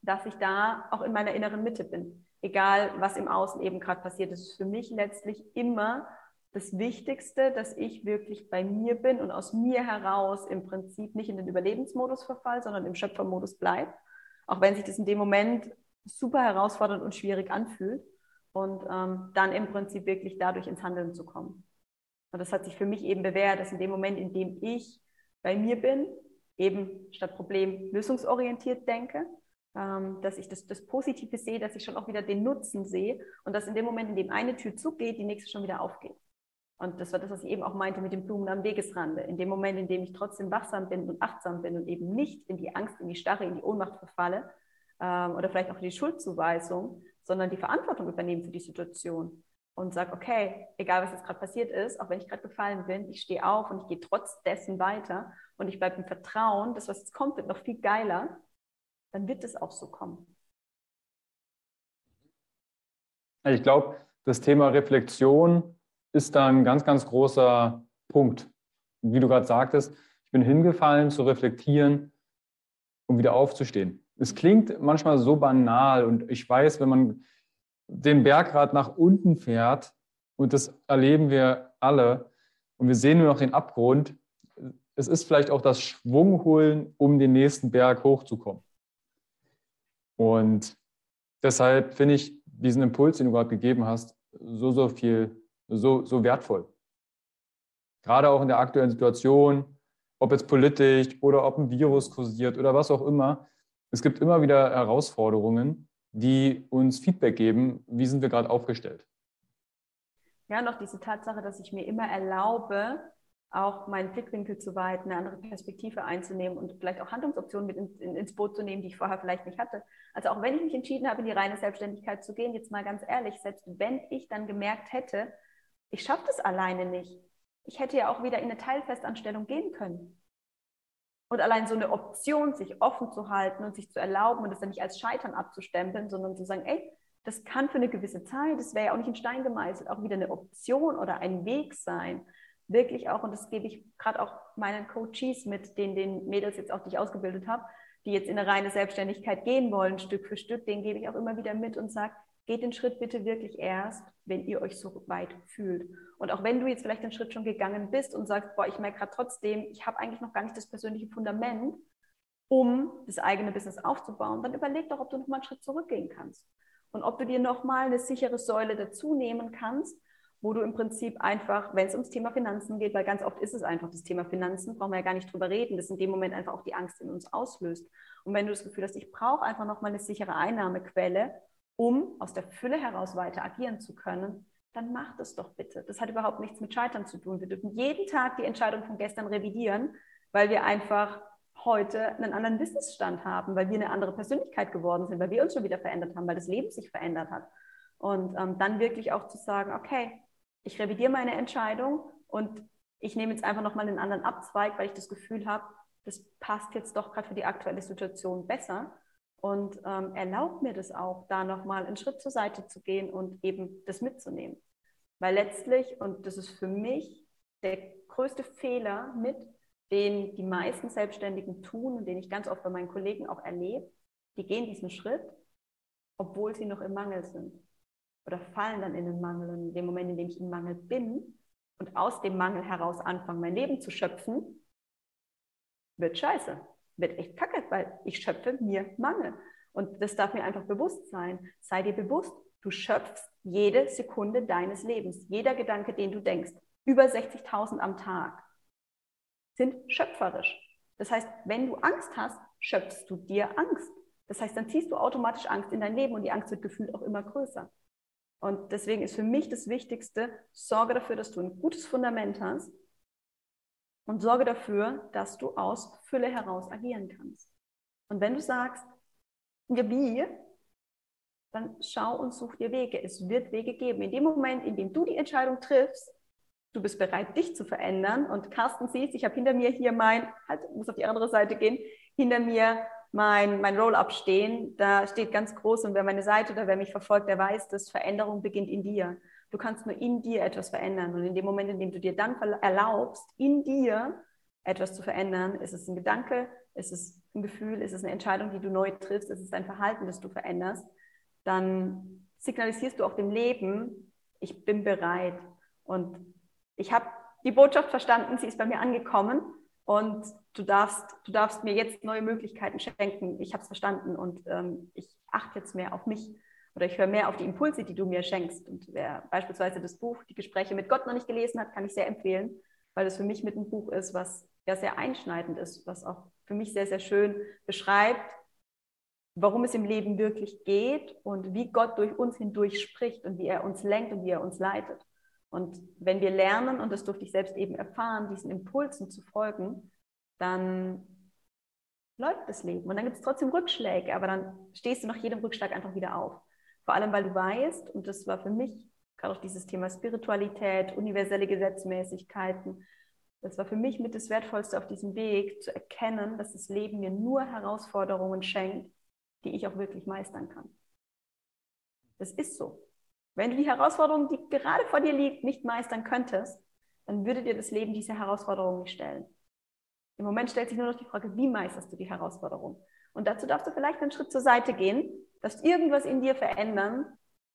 dass ich da auch in meiner inneren Mitte bin egal was im Außen eben gerade passiert. Das ist für mich letztlich immer das Wichtigste, dass ich wirklich bei mir bin und aus mir heraus im Prinzip nicht in den Überlebensmodus verfall, sondern im Schöpfermodus bleibe. Auch wenn sich das in dem Moment super herausfordernd und schwierig anfühlt. Und ähm, dann im Prinzip wirklich dadurch ins Handeln zu kommen. Und das hat sich für mich eben bewährt, dass in dem Moment, in dem ich bei mir bin, eben statt Problem lösungsorientiert denke, dass ich das, das Positive sehe, dass ich schon auch wieder den Nutzen sehe und dass in dem Moment, in dem eine Tür zugeht, die nächste schon wieder aufgeht. Und das war das, was ich eben auch meinte mit den Blumen am Wegesrande. In dem Moment, in dem ich trotzdem wachsam bin und achtsam bin und eben nicht in die Angst, in die Starre, in die Ohnmacht verfalle ähm, oder vielleicht auch in die Schuldzuweisung, sondern die Verantwortung übernehmen für die Situation und sage, okay, egal was jetzt gerade passiert ist, auch wenn ich gerade gefallen bin, ich stehe auf und ich gehe trotz dessen weiter und ich bleibe im Vertrauen, das, was jetzt kommt, wird noch viel geiler dann wird es auch so kommen. Ich glaube, das Thema Reflexion ist da ein ganz, ganz großer Punkt. Wie du gerade sagtest, ich bin hingefallen zu reflektieren, um wieder aufzustehen. Es klingt manchmal so banal und ich weiß, wenn man den Bergrad nach unten fährt, und das erleben wir alle, und wir sehen nur noch den Abgrund, es ist vielleicht auch das Schwungholen, um den nächsten Berg hochzukommen. Und deshalb finde ich diesen Impuls, den du gerade gegeben hast, so, so viel, so, so wertvoll. Gerade auch in der aktuellen Situation, ob jetzt politisch oder ob ein Virus kursiert oder was auch immer. Es gibt immer wieder Herausforderungen, die uns Feedback geben, wie sind wir gerade aufgestellt. Ja, noch diese Tatsache, dass ich mir immer erlaube, auch meinen Blickwinkel zu weiten, eine andere Perspektive einzunehmen und vielleicht auch Handlungsoptionen mit in, in, ins Boot zu nehmen, die ich vorher vielleicht nicht hatte. Also auch wenn ich mich entschieden habe, in die reine Selbstständigkeit zu gehen, jetzt mal ganz ehrlich, selbst wenn ich dann gemerkt hätte, ich schaffe das alleine nicht, ich hätte ja auch wieder in eine Teilfestanstellung gehen können. Und allein so eine Option, sich offen zu halten und sich zu erlauben und das dann nicht als Scheitern abzustempeln, sondern zu sagen, ey, das kann für eine gewisse Zeit, das wäre ja auch nicht in Stein gemeißelt, auch wieder eine Option oder ein Weg sein wirklich auch, und das gebe ich gerade auch meinen Coaches mit, den, den Mädels jetzt auch, die ich ausgebildet habe, die jetzt in eine reine Selbstständigkeit gehen wollen, Stück für Stück, denen gebe ich auch immer wieder mit und sage, geht den Schritt bitte wirklich erst, wenn ihr euch so weit fühlt. Und auch wenn du jetzt vielleicht den Schritt schon gegangen bist und sagst, boah, ich merke gerade trotzdem, ich habe eigentlich noch gar nicht das persönliche Fundament, um das eigene Business aufzubauen, dann überleg doch, ob du nochmal einen Schritt zurückgehen kannst. Und ob du dir nochmal eine sichere Säule dazu nehmen kannst, wo du im Prinzip einfach, wenn es ums Thema Finanzen geht, weil ganz oft ist es einfach das Thema Finanzen, brauchen wir ja gar nicht drüber reden, das in dem Moment einfach auch die Angst in uns auslöst. Und wenn du das Gefühl hast, ich brauche einfach nochmal eine sichere Einnahmequelle, um aus der Fülle heraus weiter agieren zu können, dann mach das doch bitte. Das hat überhaupt nichts mit Scheitern zu tun. Wir dürfen jeden Tag die Entscheidung von gestern revidieren, weil wir einfach heute einen anderen Wissensstand haben, weil wir eine andere Persönlichkeit geworden sind, weil wir uns schon wieder verändert haben, weil das Leben sich verändert hat. Und ähm, dann wirklich auch zu sagen, okay, ich revidiere meine Entscheidung und ich nehme jetzt einfach nochmal einen anderen Abzweig, weil ich das Gefühl habe, das passt jetzt doch gerade für die aktuelle Situation besser und ähm, erlaubt mir das auch, da nochmal einen Schritt zur Seite zu gehen und eben das mitzunehmen. Weil letztlich, und das ist für mich der größte Fehler mit, den die meisten Selbstständigen tun und den ich ganz oft bei meinen Kollegen auch erlebe, die gehen diesen Schritt, obwohl sie noch im Mangel sind oder fallen dann in den Mangel. Und in dem Moment, in dem ich im Mangel bin und aus dem Mangel heraus anfange, mein Leben zu schöpfen, wird scheiße wird echt kacke, weil ich schöpfe mir Mangel. Und das darf mir einfach bewusst sein. Sei dir bewusst, du schöpfst jede Sekunde deines Lebens, jeder Gedanke, den du denkst, über 60.000 am Tag, sind schöpferisch. Das heißt, wenn du Angst hast, schöpfst du dir Angst. Das heißt, dann ziehst du automatisch Angst in dein Leben und die Angst wird gefühlt auch immer größer. Und deswegen ist für mich das Wichtigste, sorge dafür, dass du ein gutes Fundament hast, und sorge dafür, dass du aus Fülle heraus agieren kannst. Und wenn du sagst, wie, dann schau und such dir Wege. Es wird Wege geben. In dem Moment, in dem du die Entscheidung triffst, du bist bereit, dich zu verändern. Und Carsten siehst, ich habe hinter mir hier mein, halt, muss auf die andere Seite gehen, hinter mir mein, mein Roll-up stehen. Da steht ganz groß und wer meine Seite oder wer mich verfolgt, der weiß, dass Veränderung beginnt in dir. Du kannst nur in dir etwas verändern. Und in dem Moment, in dem du dir dann erlaubst, in dir etwas zu verändern, ist es ein Gedanke, ist es ein Gefühl, ist es eine Entscheidung, die du neu triffst, ist es ein Verhalten, das du veränderst, dann signalisierst du auch dem Leben, ich bin bereit. Und ich habe die Botschaft verstanden, sie ist bei mir angekommen und du darfst, du darfst mir jetzt neue Möglichkeiten schenken. Ich habe es verstanden und ähm, ich achte jetzt mehr auf mich oder ich höre mehr auf die Impulse, die du mir schenkst. Und wer beispielsweise das Buch Die Gespräche mit Gott noch nicht gelesen hat, kann ich sehr empfehlen, weil es für mich mit ein Buch ist, was ja sehr einschneidend ist, was auch für mich sehr, sehr schön beschreibt, warum es im Leben wirklich geht und wie Gott durch uns hindurch spricht und wie er uns lenkt und wie er uns leitet. Und wenn wir lernen, und das durfte ich selbst eben erfahren, diesen Impulsen zu folgen, dann läuft das Leben. Und dann gibt es trotzdem Rückschläge, aber dann stehst du nach jedem Rückschlag einfach wieder auf. Vor allem, weil du weißt, und das war für mich gerade auch dieses Thema Spiritualität, universelle Gesetzmäßigkeiten, das war für mich mit das Wertvollste auf diesem Weg, zu erkennen, dass das Leben mir nur Herausforderungen schenkt, die ich auch wirklich meistern kann. Das ist so. Wenn du die Herausforderung, die gerade vor dir liegt, nicht meistern könntest, dann würde dir das Leben diese Herausforderung nicht stellen. Im Moment stellt sich nur noch die Frage, wie meisterst du die Herausforderung? Und dazu darfst du vielleicht einen Schritt zur Seite gehen darfst irgendwas in dir verändern,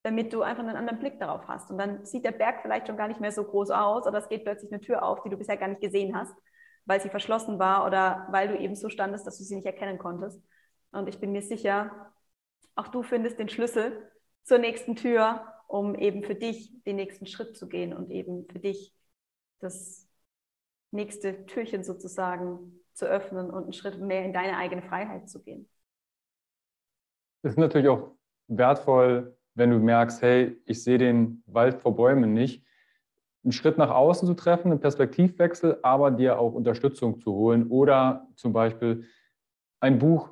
damit du einfach einen anderen Blick darauf hast. Und dann sieht der Berg vielleicht schon gar nicht mehr so groß aus oder es geht plötzlich eine Tür auf, die du bisher gar nicht gesehen hast, weil sie verschlossen war oder weil du eben so standest, dass du sie nicht erkennen konntest. Und ich bin mir sicher, auch du findest den Schlüssel zur nächsten Tür, um eben für dich den nächsten Schritt zu gehen und eben für dich das nächste Türchen sozusagen zu öffnen und einen Schritt mehr in deine eigene Freiheit zu gehen. Es ist natürlich auch wertvoll, wenn du merkst, hey, ich sehe den Wald vor Bäumen nicht, einen Schritt nach außen zu treffen, einen Perspektivwechsel, aber dir auch Unterstützung zu holen oder zum Beispiel ein Buch,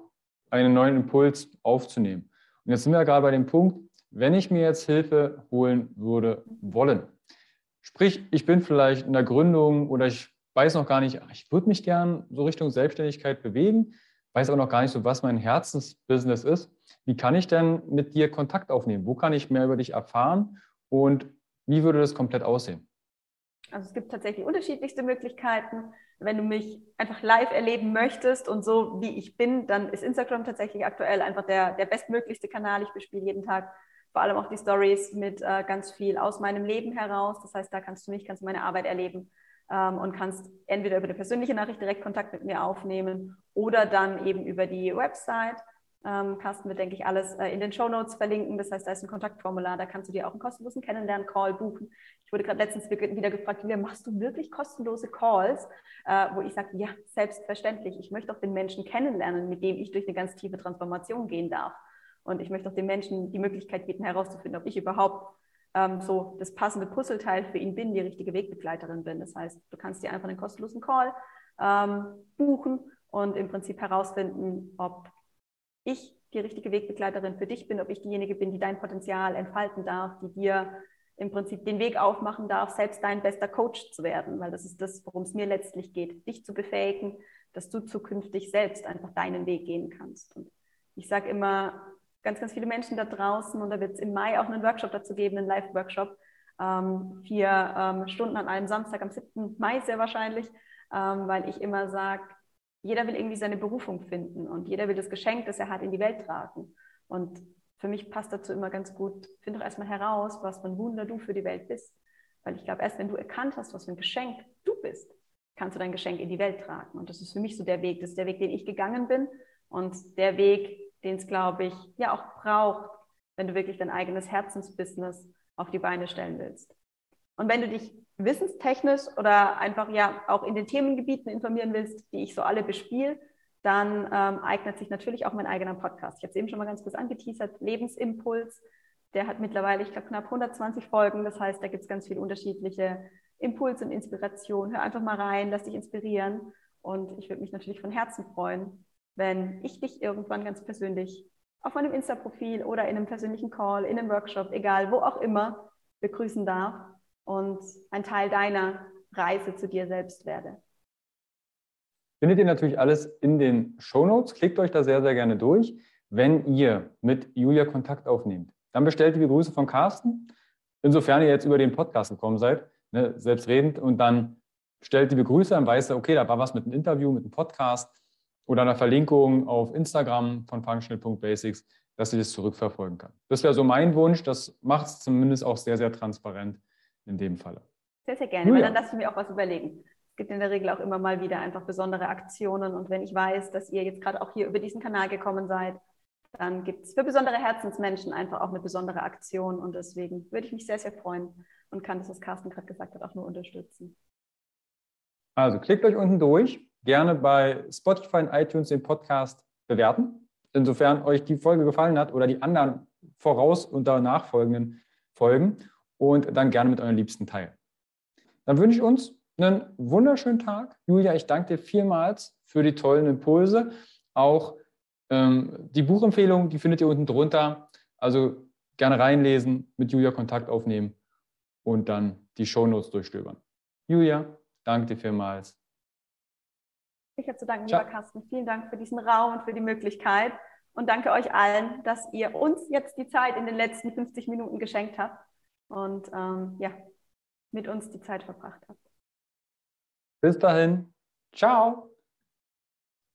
einen neuen Impuls aufzunehmen. Und jetzt sind wir ja gerade bei dem Punkt, wenn ich mir jetzt Hilfe holen würde wollen, sprich, ich bin vielleicht in der Gründung oder ich weiß noch gar nicht, ich würde mich gern so Richtung Selbstständigkeit bewegen, weiß aber noch gar nicht so, was mein Herzensbusiness ist. Wie kann ich denn mit dir Kontakt aufnehmen? Wo kann ich mehr über dich erfahren und wie würde das komplett aussehen? Also es gibt tatsächlich unterschiedlichste Möglichkeiten. Wenn du mich einfach live erleben möchtest und so wie ich bin, dann ist Instagram tatsächlich aktuell einfach der, der bestmöglichste Kanal. Ich bespiele jeden Tag vor allem auch die Stories mit äh, ganz viel aus meinem Leben heraus. Das heißt, da kannst du mich, kannst du meine Arbeit erleben ähm, und kannst entweder über eine persönliche Nachricht direkt Kontakt mit mir aufnehmen oder dann eben über die Website. Ähm, Carsten wird, denke ich, alles äh, in den Show Notes verlinken. Das heißt, da ist ein Kontaktformular, da kannst du dir auch einen kostenlosen Kennenlernen-Call buchen. Ich wurde gerade letztens wieder gefragt, Julia, machst du wirklich kostenlose Calls? Äh, wo ich sage, ja, selbstverständlich. Ich möchte auch den Menschen kennenlernen, mit dem ich durch eine ganz tiefe Transformation gehen darf. Und ich möchte auch den Menschen die Möglichkeit bieten, herauszufinden, ob ich überhaupt ähm, so das passende Puzzleteil für ihn bin, die richtige Wegbegleiterin bin. Das heißt, du kannst dir einfach einen kostenlosen Call ähm, buchen und im Prinzip herausfinden, ob ich die richtige Wegbegleiterin für dich bin, ob ich diejenige bin, die dein Potenzial entfalten darf, die dir im Prinzip den Weg aufmachen darf, selbst dein bester Coach zu werden, weil das ist das, worum es mir letztlich geht, dich zu befähigen, dass du zukünftig selbst einfach deinen Weg gehen kannst. Und ich sage immer, ganz, ganz viele Menschen da draußen, und da wird es im Mai auch einen Workshop dazu geben, einen Live-Workshop, ähm, vier ähm, Stunden an einem Samstag, am 7. Mai sehr wahrscheinlich, ähm, weil ich immer sage, jeder will irgendwie seine Berufung finden und jeder will das Geschenk, das er hat, in die Welt tragen. Und für mich passt dazu immer ganz gut, finde doch erstmal heraus, was für ein Wunder du für die Welt bist. Weil ich glaube, erst wenn du erkannt hast, was für ein Geschenk du bist, kannst du dein Geschenk in die Welt tragen. Und das ist für mich so der Weg. Das ist der Weg, den ich gegangen bin und der Weg, den es, glaube ich, ja auch braucht, wenn du wirklich dein eigenes Herzensbusiness auf die Beine stellen willst. Und wenn du dich wissenstechnisch oder einfach ja auch in den Themengebieten informieren willst, die ich so alle bespiele, dann ähm, eignet sich natürlich auch mein eigener Podcast. Ich habe es eben schon mal ganz kurz angeteasert, Lebensimpuls. Der hat mittlerweile, ich glaube, knapp 120 Folgen. Das heißt, da gibt es ganz viele unterschiedliche Impulse und Inspirationen. Hör einfach mal rein, lass dich inspirieren. Und ich würde mich natürlich von Herzen freuen, wenn ich dich irgendwann ganz persönlich auf meinem Insta-Profil oder in einem persönlichen Call, in einem Workshop, egal wo auch immer, begrüßen darf und ein Teil deiner Reise zu dir selbst werde. Findet ihr natürlich alles in den Show Notes. Klickt euch da sehr, sehr gerne durch. Wenn ihr mit Julia Kontakt aufnehmt, dann bestellt die Grüße von Carsten. Insofern ihr jetzt über den Podcast gekommen seid, ne, selbstredend, und dann stellt die Begrüße, dann weißt du, okay, da war was mit einem Interview, mit einem Podcast oder einer Verlinkung auf Instagram von functional.basics, dass sie das zurückverfolgen kann. Das wäre so mein Wunsch. Das macht es zumindest auch sehr, sehr transparent in dem Falle. Sehr, sehr gerne, weil dann lasse ich mir auch was überlegen. Es gibt in der Regel auch immer mal wieder einfach besondere Aktionen. Und wenn ich weiß, dass ihr jetzt gerade auch hier über diesen Kanal gekommen seid, dann gibt es für besondere Herzensmenschen einfach auch eine besondere Aktion. Und deswegen würde ich mich sehr, sehr freuen und kann das, was Carsten gerade gesagt hat, auch nur unterstützen. Also klickt euch unten durch. Gerne bei Spotify und iTunes den Podcast bewerten. Insofern euch die Folge gefallen hat oder die anderen voraus- und danach folgenden Folgen und dann gerne mit euren Liebsten teilen. Dann wünsche ich uns einen wunderschönen Tag. Julia, ich danke dir vielmals für die tollen Impulse. Auch ähm, die Buchempfehlung, die findet ihr unten drunter. Also gerne reinlesen, mit Julia Kontakt aufnehmen und dann die Shownotes durchstöbern. Julia, danke dir vielmals. Ich habe zu danken, Ciao. lieber Carsten. Vielen Dank für diesen Raum und für die Möglichkeit. Und danke euch allen, dass ihr uns jetzt die Zeit in den letzten 50 Minuten geschenkt habt und ähm, ja, mit uns die Zeit verbracht habt. Bis dahin. Ciao.